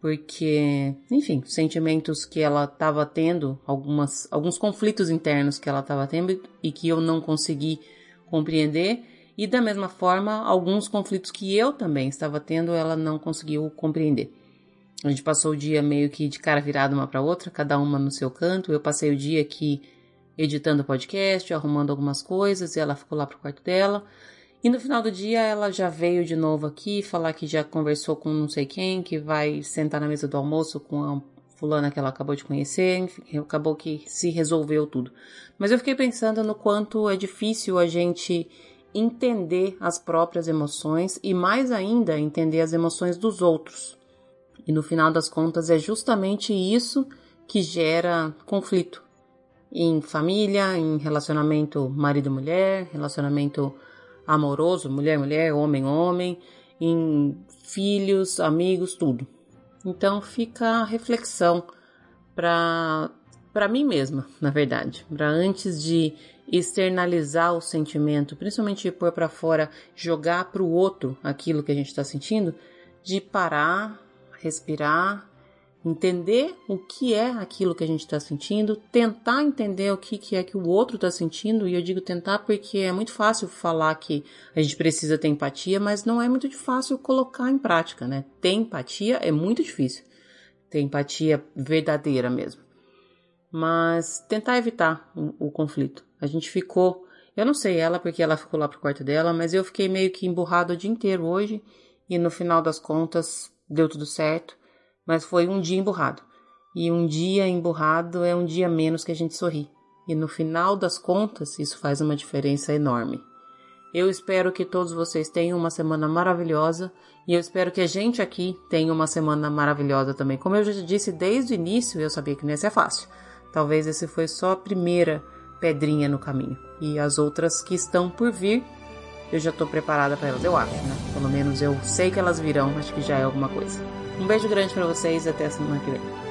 A: porque, enfim, sentimentos que ela estava tendo, algumas, alguns conflitos internos que ela estava tendo e que eu não consegui compreender, e da mesma forma, alguns conflitos que eu também estava tendo, ela não conseguiu compreender. A gente passou o dia meio que de cara virada uma para outra, cada uma no seu canto. Eu passei o dia aqui editando o podcast, arrumando algumas coisas, e ela ficou lá pro quarto dela. E no final do dia ela já veio de novo aqui falar que já conversou com não sei quem, que vai sentar na mesa do almoço com a fulana que ela acabou de conhecer, enfim, acabou que se resolveu tudo. Mas eu fiquei pensando no quanto é difícil a gente entender as próprias emoções e mais ainda entender as emoções dos outros. E no final das contas é justamente isso que gera conflito em família, em relacionamento marido-mulher, relacionamento amoroso, mulher-mulher, homem-homem, em filhos, amigos, tudo. Então fica a reflexão para para mim mesma, na verdade, para antes de externalizar o sentimento, principalmente pôr para fora, jogar para o outro aquilo que a gente está sentindo, de parar, respirar, entender o que é aquilo que a gente está sentindo, tentar entender o que, que é que o outro está sentindo, e eu digo tentar porque é muito fácil falar que a gente precisa ter empatia, mas não é muito fácil colocar em prática, né? Ter empatia é muito difícil, ter empatia verdadeira mesmo. Mas tentar evitar o, o conflito. A gente ficou, eu não sei ela porque ela ficou lá pro quarto dela, mas eu fiquei meio que emburrado o dia inteiro hoje, e no final das contas deu tudo certo, mas foi um dia emburrado. E um dia emburrado é um dia menos que a gente sorri. E no final das contas, isso faz uma diferença enorme. Eu espero que todos vocês tenham uma semana maravilhosa e eu espero que a gente aqui tenha uma semana maravilhosa também. Como eu já disse desde o início, eu sabia que não ia ser fácil. Talvez esse foi só a primeira pedrinha no caminho. E as outras que estão por vir, eu já estou preparada para elas, eu acho, né? Pelo menos eu sei que elas virão, acho que já é alguma coisa. Um beijo grande para vocês e até a semana que vem.